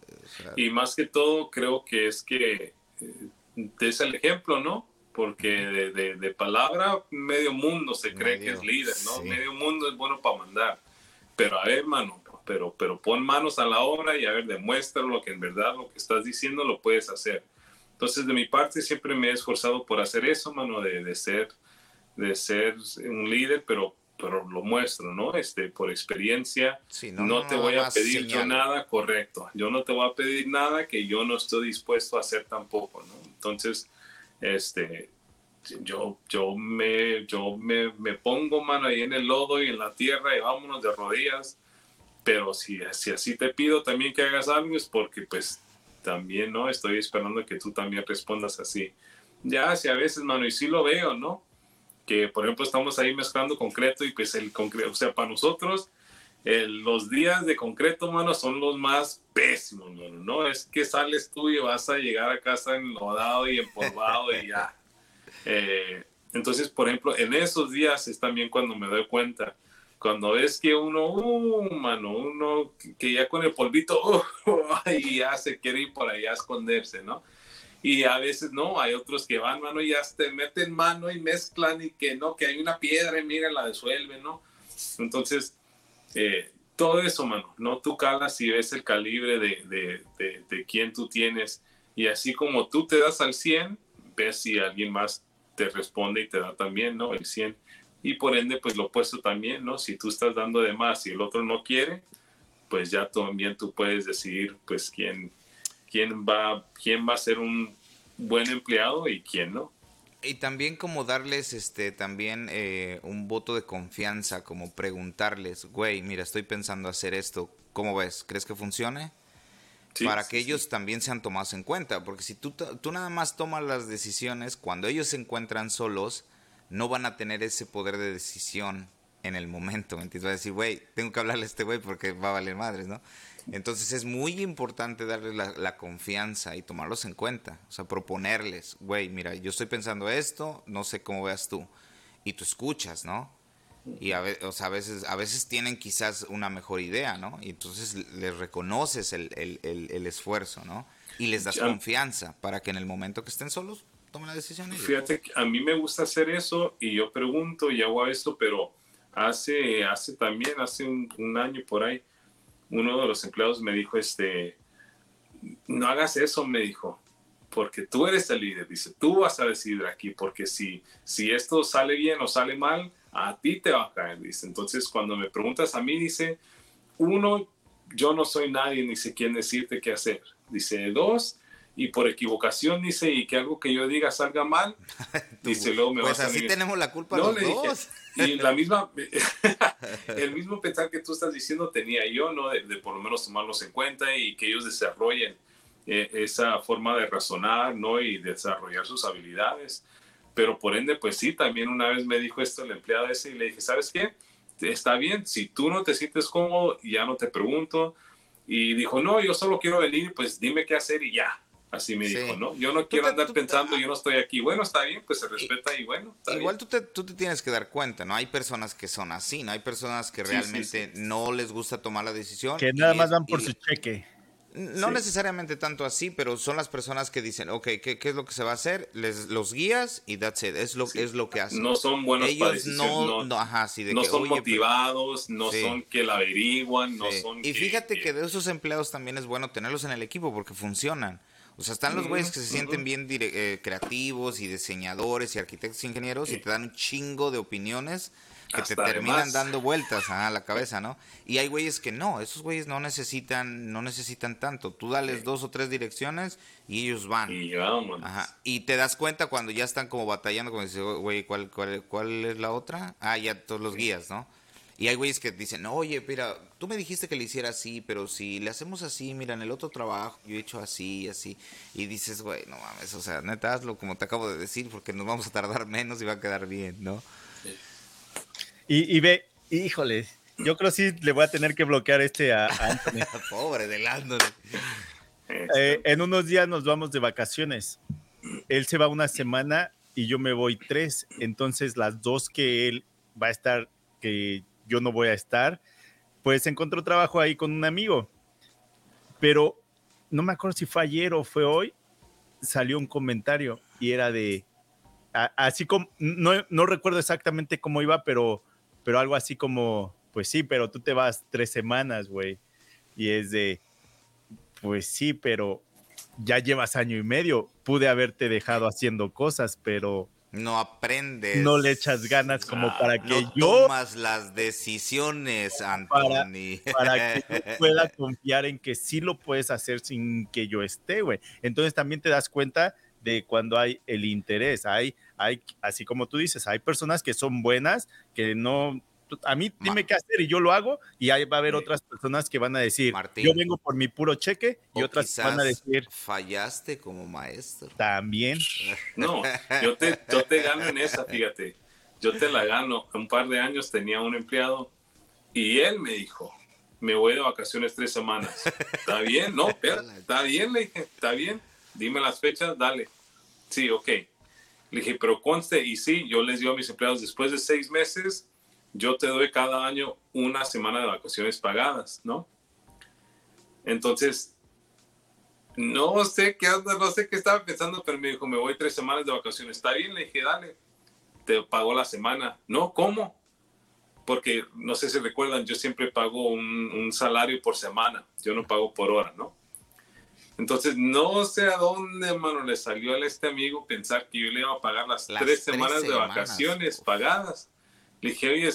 y más que todo, creo que es que eh, es el ejemplo, ¿no? Porque de, de, palabra medio mundo se cree que es líder, ¿no? Medio mundo es bueno para mandar. Pero a ver, hermano, pero, pero pon manos a la obra y a ver, demuestra lo que en verdad lo que estás diciendo lo puedes hacer. Entonces, de mi parte, siempre me he esforzado por hacer eso, mano, de, de ser, de ser un líder, pero pero lo muestro, ¿no? Este, por experiencia, no, te voy a pedir yo nada correcto. Yo no te voy a pedir nada que yo no estoy dispuesto a hacer tampoco, ¿no? Entonces, este, yo, yo, me, yo me, me, pongo mano ahí en el lodo y en la tierra y vámonos de rodillas. Pero si, si así te pido también que hagas algo es porque pues también, ¿no? Estoy esperando que tú también respondas así. Ya, si a veces, mano, y sí lo veo, ¿no? que por ejemplo estamos ahí mezclando concreto y pues el concreto, o sea, para nosotros los días de concreto, mano, son los más pésimos, mano, ¿no? Es que sales tú y vas a llegar a casa enlodado y empolvado y ya. Eh, entonces, por ejemplo, en esos días es también cuando me doy cuenta, cuando ves que uno, uh, mano, uno que ya con el polvito, uh, y ya se quiere ir por allá a esconderse, ¿no? y a veces no, hay otros que van, mano, y ya te meten mano y mezclan y que no, que hay una piedra y mira, la disuelven, ¿no? Entonces, eh, todo eso, mano, ¿no? Tú calas y ves el calibre de, de, de, de quién tú tienes y así como tú te das al 100, ves si alguien más te responde y te da también, ¿no? El 100. Y por ende, pues lo opuesto también, ¿no? Si tú estás dando de más y el otro no quiere, pues ya también tú puedes decidir, pues, quién, quién va, quién va a ser un buen empleado y quién no. Y también como darles este también eh, un voto de confianza, como preguntarles, güey, mira, estoy pensando hacer esto, ¿cómo ves? ¿Crees que funcione? para que ellos también sean tomados en cuenta, porque si tú, tú nada más tomas las decisiones, cuando ellos se encuentran solos, no van a tener ese poder de decisión en el momento, ¿me entiendes? Va a decir, güey, tengo que hablarle a este güey porque va a valer madres, ¿no? Entonces es muy importante darles la, confianza y tomarlos en cuenta. O sea, proponerles, güey, mira, yo estoy pensando esto, no sé cómo veas tú. Y tú escuchas, ¿no? Y a, o sea, a, veces, a veces tienen quizás una mejor idea, ¿no? Y entonces les reconoces el, el, el, esfuerzo, ¿no? Y les das confianza para que en el momento que estén solos tomen la decisión. Fíjate, a mí me gusta hacer eso y yo pregunto y hago esto, pero hace, hace también, hace un, año por ahí, uno de los empleados me dijo, este, no hagas eso, me dijo, porque tú eres el líder, dice, tú vas a decidir aquí, porque si, si esto sale bien o sale mal, a ti te va a caer, dice. Entonces, cuando me preguntas a mí, dice, uno, yo no soy nadie, ni sé quién decirte qué hacer. Dice, dos, y por equivocación, dice, y que algo que yo diga salga mal, dice, luego me pues vas a así tenemos la culpa los dos. y la misma, el mismo pensar que tú estás diciendo tenía yo, ¿no? De, por lo menos tomarlos en cuenta y que ellos desarrollen eh, esa forma de razonar, ¿no? Y desarrollar sus habilidades. Pero por ende, pues sí, también una vez me dijo esto el empleado ese y le dije, ¿sabes qué? Está bien, si tú no te sientes cómodo, ya no te pregunto. Y dijo, no, yo solo quiero venir, pues dime qué hacer y ya. Así me dijo, ¿no? Yo no quiero andar pensando, yo no estoy aquí. Bueno, está bien, pues se respeta y, bueno. igual Tú, te, tú te tienes que dar cuenta, ¿no? Hay personas que son así, ¿no? Hay personas que realmente no les gusta tomar la decisión. Que nada más van por su cheque. No necesariamente tanto así, pero son las personas que dicen, ok, ¿qué, qué es lo que se va a hacer? Les, los guías y that's it, es lo, es lo que hacen. No son buenos Ellos no, no, ajá, sí, de no son motivados, no son que la averiguan, no son Y fíjate que de esos empleados también es bueno tenerlos en el equipo porque funcionan. O sea, están los güeyes que se sienten bien eh, creativos y diseñadores y arquitectos e ingenieros y te dan un chingo de opiniones que te terminan dando vueltas a la cabeza, ¿no? Y hay güeyes que no, esos güeyes no necesitan, no necesitan tanto. Tú dales dos o tres direcciones y ellos van. Y, Ajá. y te das cuenta cuando ya están como batallando, como dices, güey, ¿cuál, cuál, ¿cuál es la otra? Ah, ya todos los guías, ¿no? Y hay güeyes que dicen, oye, mira, tú me dijiste que le hiciera así, pero si le hacemos así, mira, en el otro trabajo yo he hecho así y así. Y dices, güey, no mames, o sea, neta, hazlo como te acabo de decir, porque nos vamos a tardar menos y va a quedar bien, ¿no? Y, ve, híjole, yo creo que sí le voy a tener que bloquear este a, Anthony. Pobre del Anthony. Eh, en unos días nos vamos de vacaciones. Él se va una semana y yo me voy tres. Entonces, las dos que él va a estar, que yo no voy a estar, pues encontró trabajo ahí con un amigo. Pero no me acuerdo si fue ayer o fue hoy, salió un comentario y era de, así como, no, no recuerdo exactamente cómo iba, pero, pero algo así como, pues sí, pero tú te vas tres semanas, güey. Y es de, pues sí, pero ya llevas año y medio. Pude haberte dejado haciendo cosas, pero no aprendes. No le echas ganas como ah, para que no yo. tomas las decisiones, Anthony. Para, que yo pueda confiar en que sí lo puedes hacer sin que yo esté, güey. Entonces también te das cuenta de cuando hay el interés. Hay, hay, así como tú dices, hay personas que son buenas, que no, a mí dime qué hacer y yo lo hago y ahí va a haber otras personas que van a decir, yo vengo por mi puro cheque y otras van a decir, fallaste como maestro. También. No, yo te, yo te gano en esa, fíjate, yo te la gano. Un par de años tenía un empleado y él me dijo, me voy de vacaciones tres semanas. ¿Está bien? No, está bien, le dije, está bien, dime las fechas, dale. Sí, ok. Le dije, pero conste, y sí, yo les digo a mis empleados, después de seis meses, yo te doy cada año una semana de vacaciones pagadas, ¿no? Entonces, no sé qué no sé qué estaba pensando, pero me dijo, me voy tres semanas de vacaciones. Está bien, le dije, dale, te pago la semana. No, ¿cómo? Porque no sé si recuerdan, yo siempre pago un, salario por semana, yo no pago por hora, ¿no? Entonces, no sé a dónde, hermano, le salió a este amigo pensar que yo le iba a pagar las, tres, semanas de vacaciones pagadas. Le dije, oye,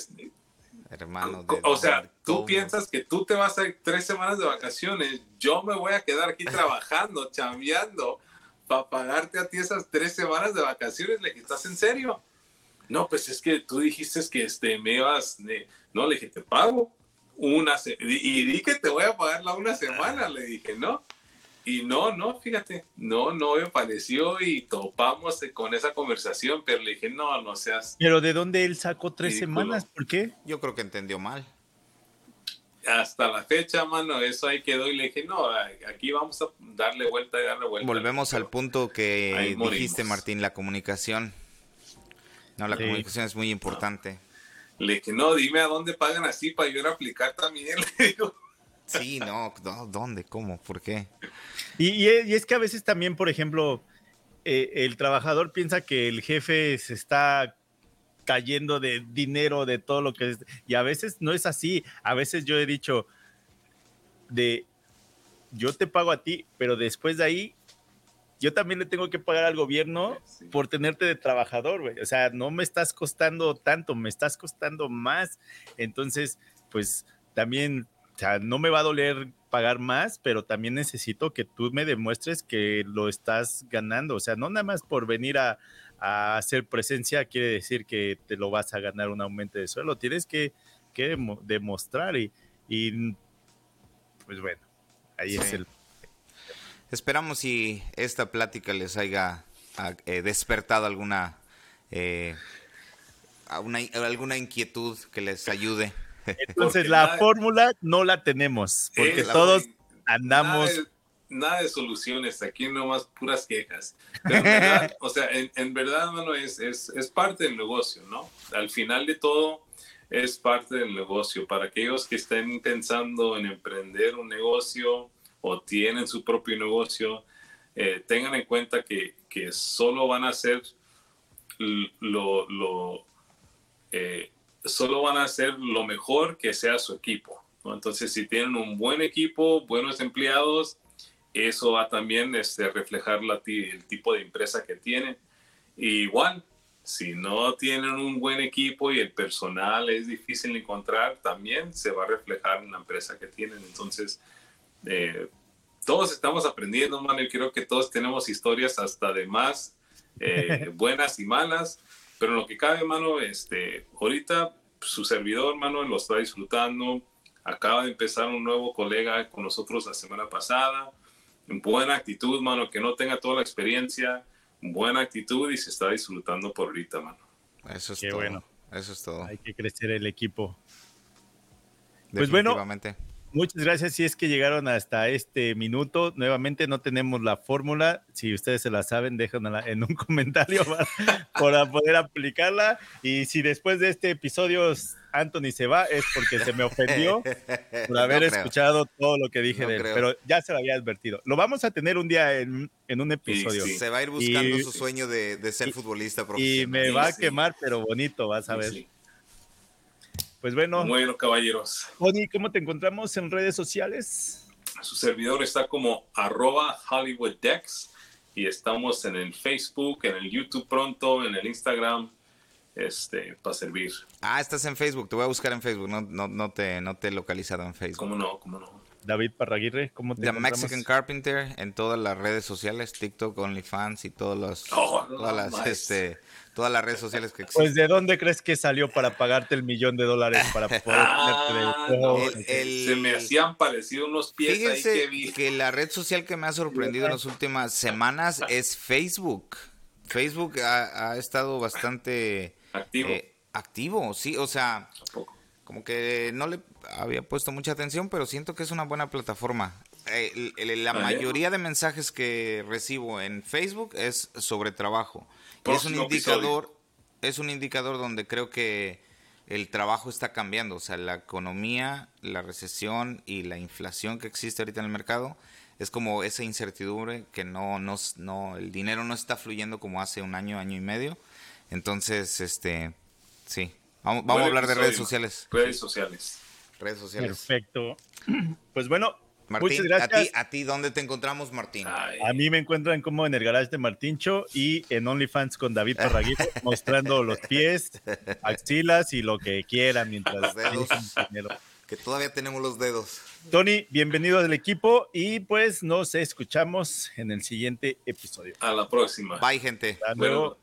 hermano. o sea, tú piensas que tú te vas a ir tres semanas de vacaciones, yo me voy a quedar aquí trabajando, chambeando, para pagarte a ti esas tres semanas de vacaciones. Le dije, ¿estás en serio? No, pues es que tú dijiste que este, me ibas, no, le dije, te pago una, y di que te voy a pagar la una semana, le dije, ¿no? Y no, no, fíjate, no, no me pareció y topamos con esa conversación, pero le dije, no, no seas. Pero ¿de dónde él sacó tres semanas? ¿Por qué? Yo creo que entendió mal. Hasta la fecha, mano, eso ahí quedó y le dije, no, aquí vamos a darle vuelta y darle vuelta. Volvemos al punto que dijiste, Martín, la comunicación. No, la comunicación es muy importante. Le dije, no, dime a dónde pagan así para yo ir a aplicar también. Le digo. Sí, no, ¿dónde? ¿Cómo? ¿Por qué? Y, es que a veces también, por ejemplo, eh, el trabajador piensa que el jefe se está cayendo de dinero, de todo lo que es, y a veces no es así. A veces yo he dicho de, yo te pago a ti, pero después de ahí yo también le tengo que pagar al gobierno por tenerte de trabajador, güey. O sea, no me estás costando tanto, me estás costando más. Entonces, pues también, o sea, no me va a doler pagar más, pero también necesito que tú me demuestres que lo estás ganando. O sea, no nada más por venir a, hacer presencia quiere decir que te lo vas a ganar un aumento de suelo. Tienes que, demostrar y, y, pues bueno, ahí es el Esperamos si esta plática les haya eh, despertado alguna, eh, alguna inquietud que les ayude. Entonces la fórmula no la tenemos, porque todos andamos... Nada de, soluciones, aquí nomás puras quejas. o sea, en, verdad, mano, es, es, es parte del negocio, ¿no? Al final de todo, es parte del negocio. Para aquellos que estén pensando en emprender un negocio, o tienen su propio negocio, eh, tengan en cuenta que, que, solo van a hacer lo, lo eh, solo van a hacer lo mejor que sea su equipo. Entonces, si tienen un buen equipo, buenos empleados, eso va también este, reflejar la, el tipo de empresa que tienen. igual, si no tienen un buen equipo y el personal es difícil de encontrar, también se va a reflejar en la empresa que tienen. Entonces, eh, todos estamos aprendiendo, mano, y creo que todos tenemos historias hasta de más eh, buenas y malas, pero en lo que cabe, mano, este, ahorita su servidor, mano, lo está disfrutando. Acaba de empezar un nuevo colega con nosotros la semana pasada. Buena actitud, mano, que no tenga toda la experiencia, buena actitud y se está disfrutando por ahorita, mano. Eso es todo. bueno. Eso es todo. Hay que crecer el equipo. Pues bueno, Muchas gracias. Si es que llegaron hasta este minuto, nuevamente no tenemos la fórmula. Si ustedes se la saben, déjenla en un comentario para, poder aplicarla. Y si después de este episodio Anthony se va, es porque se me ofendió por haber escuchado todo lo que dije de él. Pero ya se lo había advertido. Lo vamos a tener un día en, un episodio. Se va a ir buscando su sueño de, ser futbolista profesional. Y me va a quemar, pero bonito, vas a ver. Pues bueno. Bueno, caballeros. Tony, ¿cómo te encontramos en redes sociales? Su servidor está como arroba HollywoodDex y estamos en el Facebook, en el YouTube pronto, en el Instagram, este, para servir. Ah, estás en Facebook, te voy a buscar en Facebook, no, no, no, te, no te he localizado en Facebook. ¿Cómo no? ¿Cómo no? David Parraguirre, ¿cómo te The Mexican Carpenter en todas las redes sociales, TikTok, OnlyFans y todos los, oh, todas las, este, todas las redes sociales que existen. Pues de dónde crees que salió para pagarte el millón de dólares para poder ah, Se me hacían parecido unos pies ahí que vi. que la red social que me ha sorprendido en las últimas semanas es Facebook. Facebook ha, estado bastante activo. Eh, activo, sí, o sea, como que no le había puesto mucha atención, pero siento que es una buena plataforma. Eh, la ah, mayoría de mensajes que recibo en Facebook es sobre trabajo es un indicador, es un indicador donde creo que el trabajo está cambiando, o sea, la economía, la recesión y la inflación que existe ahorita en el mercado es como esa incertidumbre que no, no, no, el dinero no está fluyendo como hace un año, año y medio. Entonces, este, sí, vamos, vamos a hablar de redes sociales. Redes sociales. Redes sociales. Perfecto. Pues bueno, Muchas gracias. ¿a ti, dónde te encontramos, Martín? A mí me encuentran como en el garage de Martincho y en OnlyFans con David Parraguito, mostrando los pies, axilas y lo que quieran mientras dedos, que todavía tenemos los dedos. Tony, bienvenido al equipo y pues nos escuchamos en el siguiente episodio. A la próxima. Bye, gente. Hasta luego.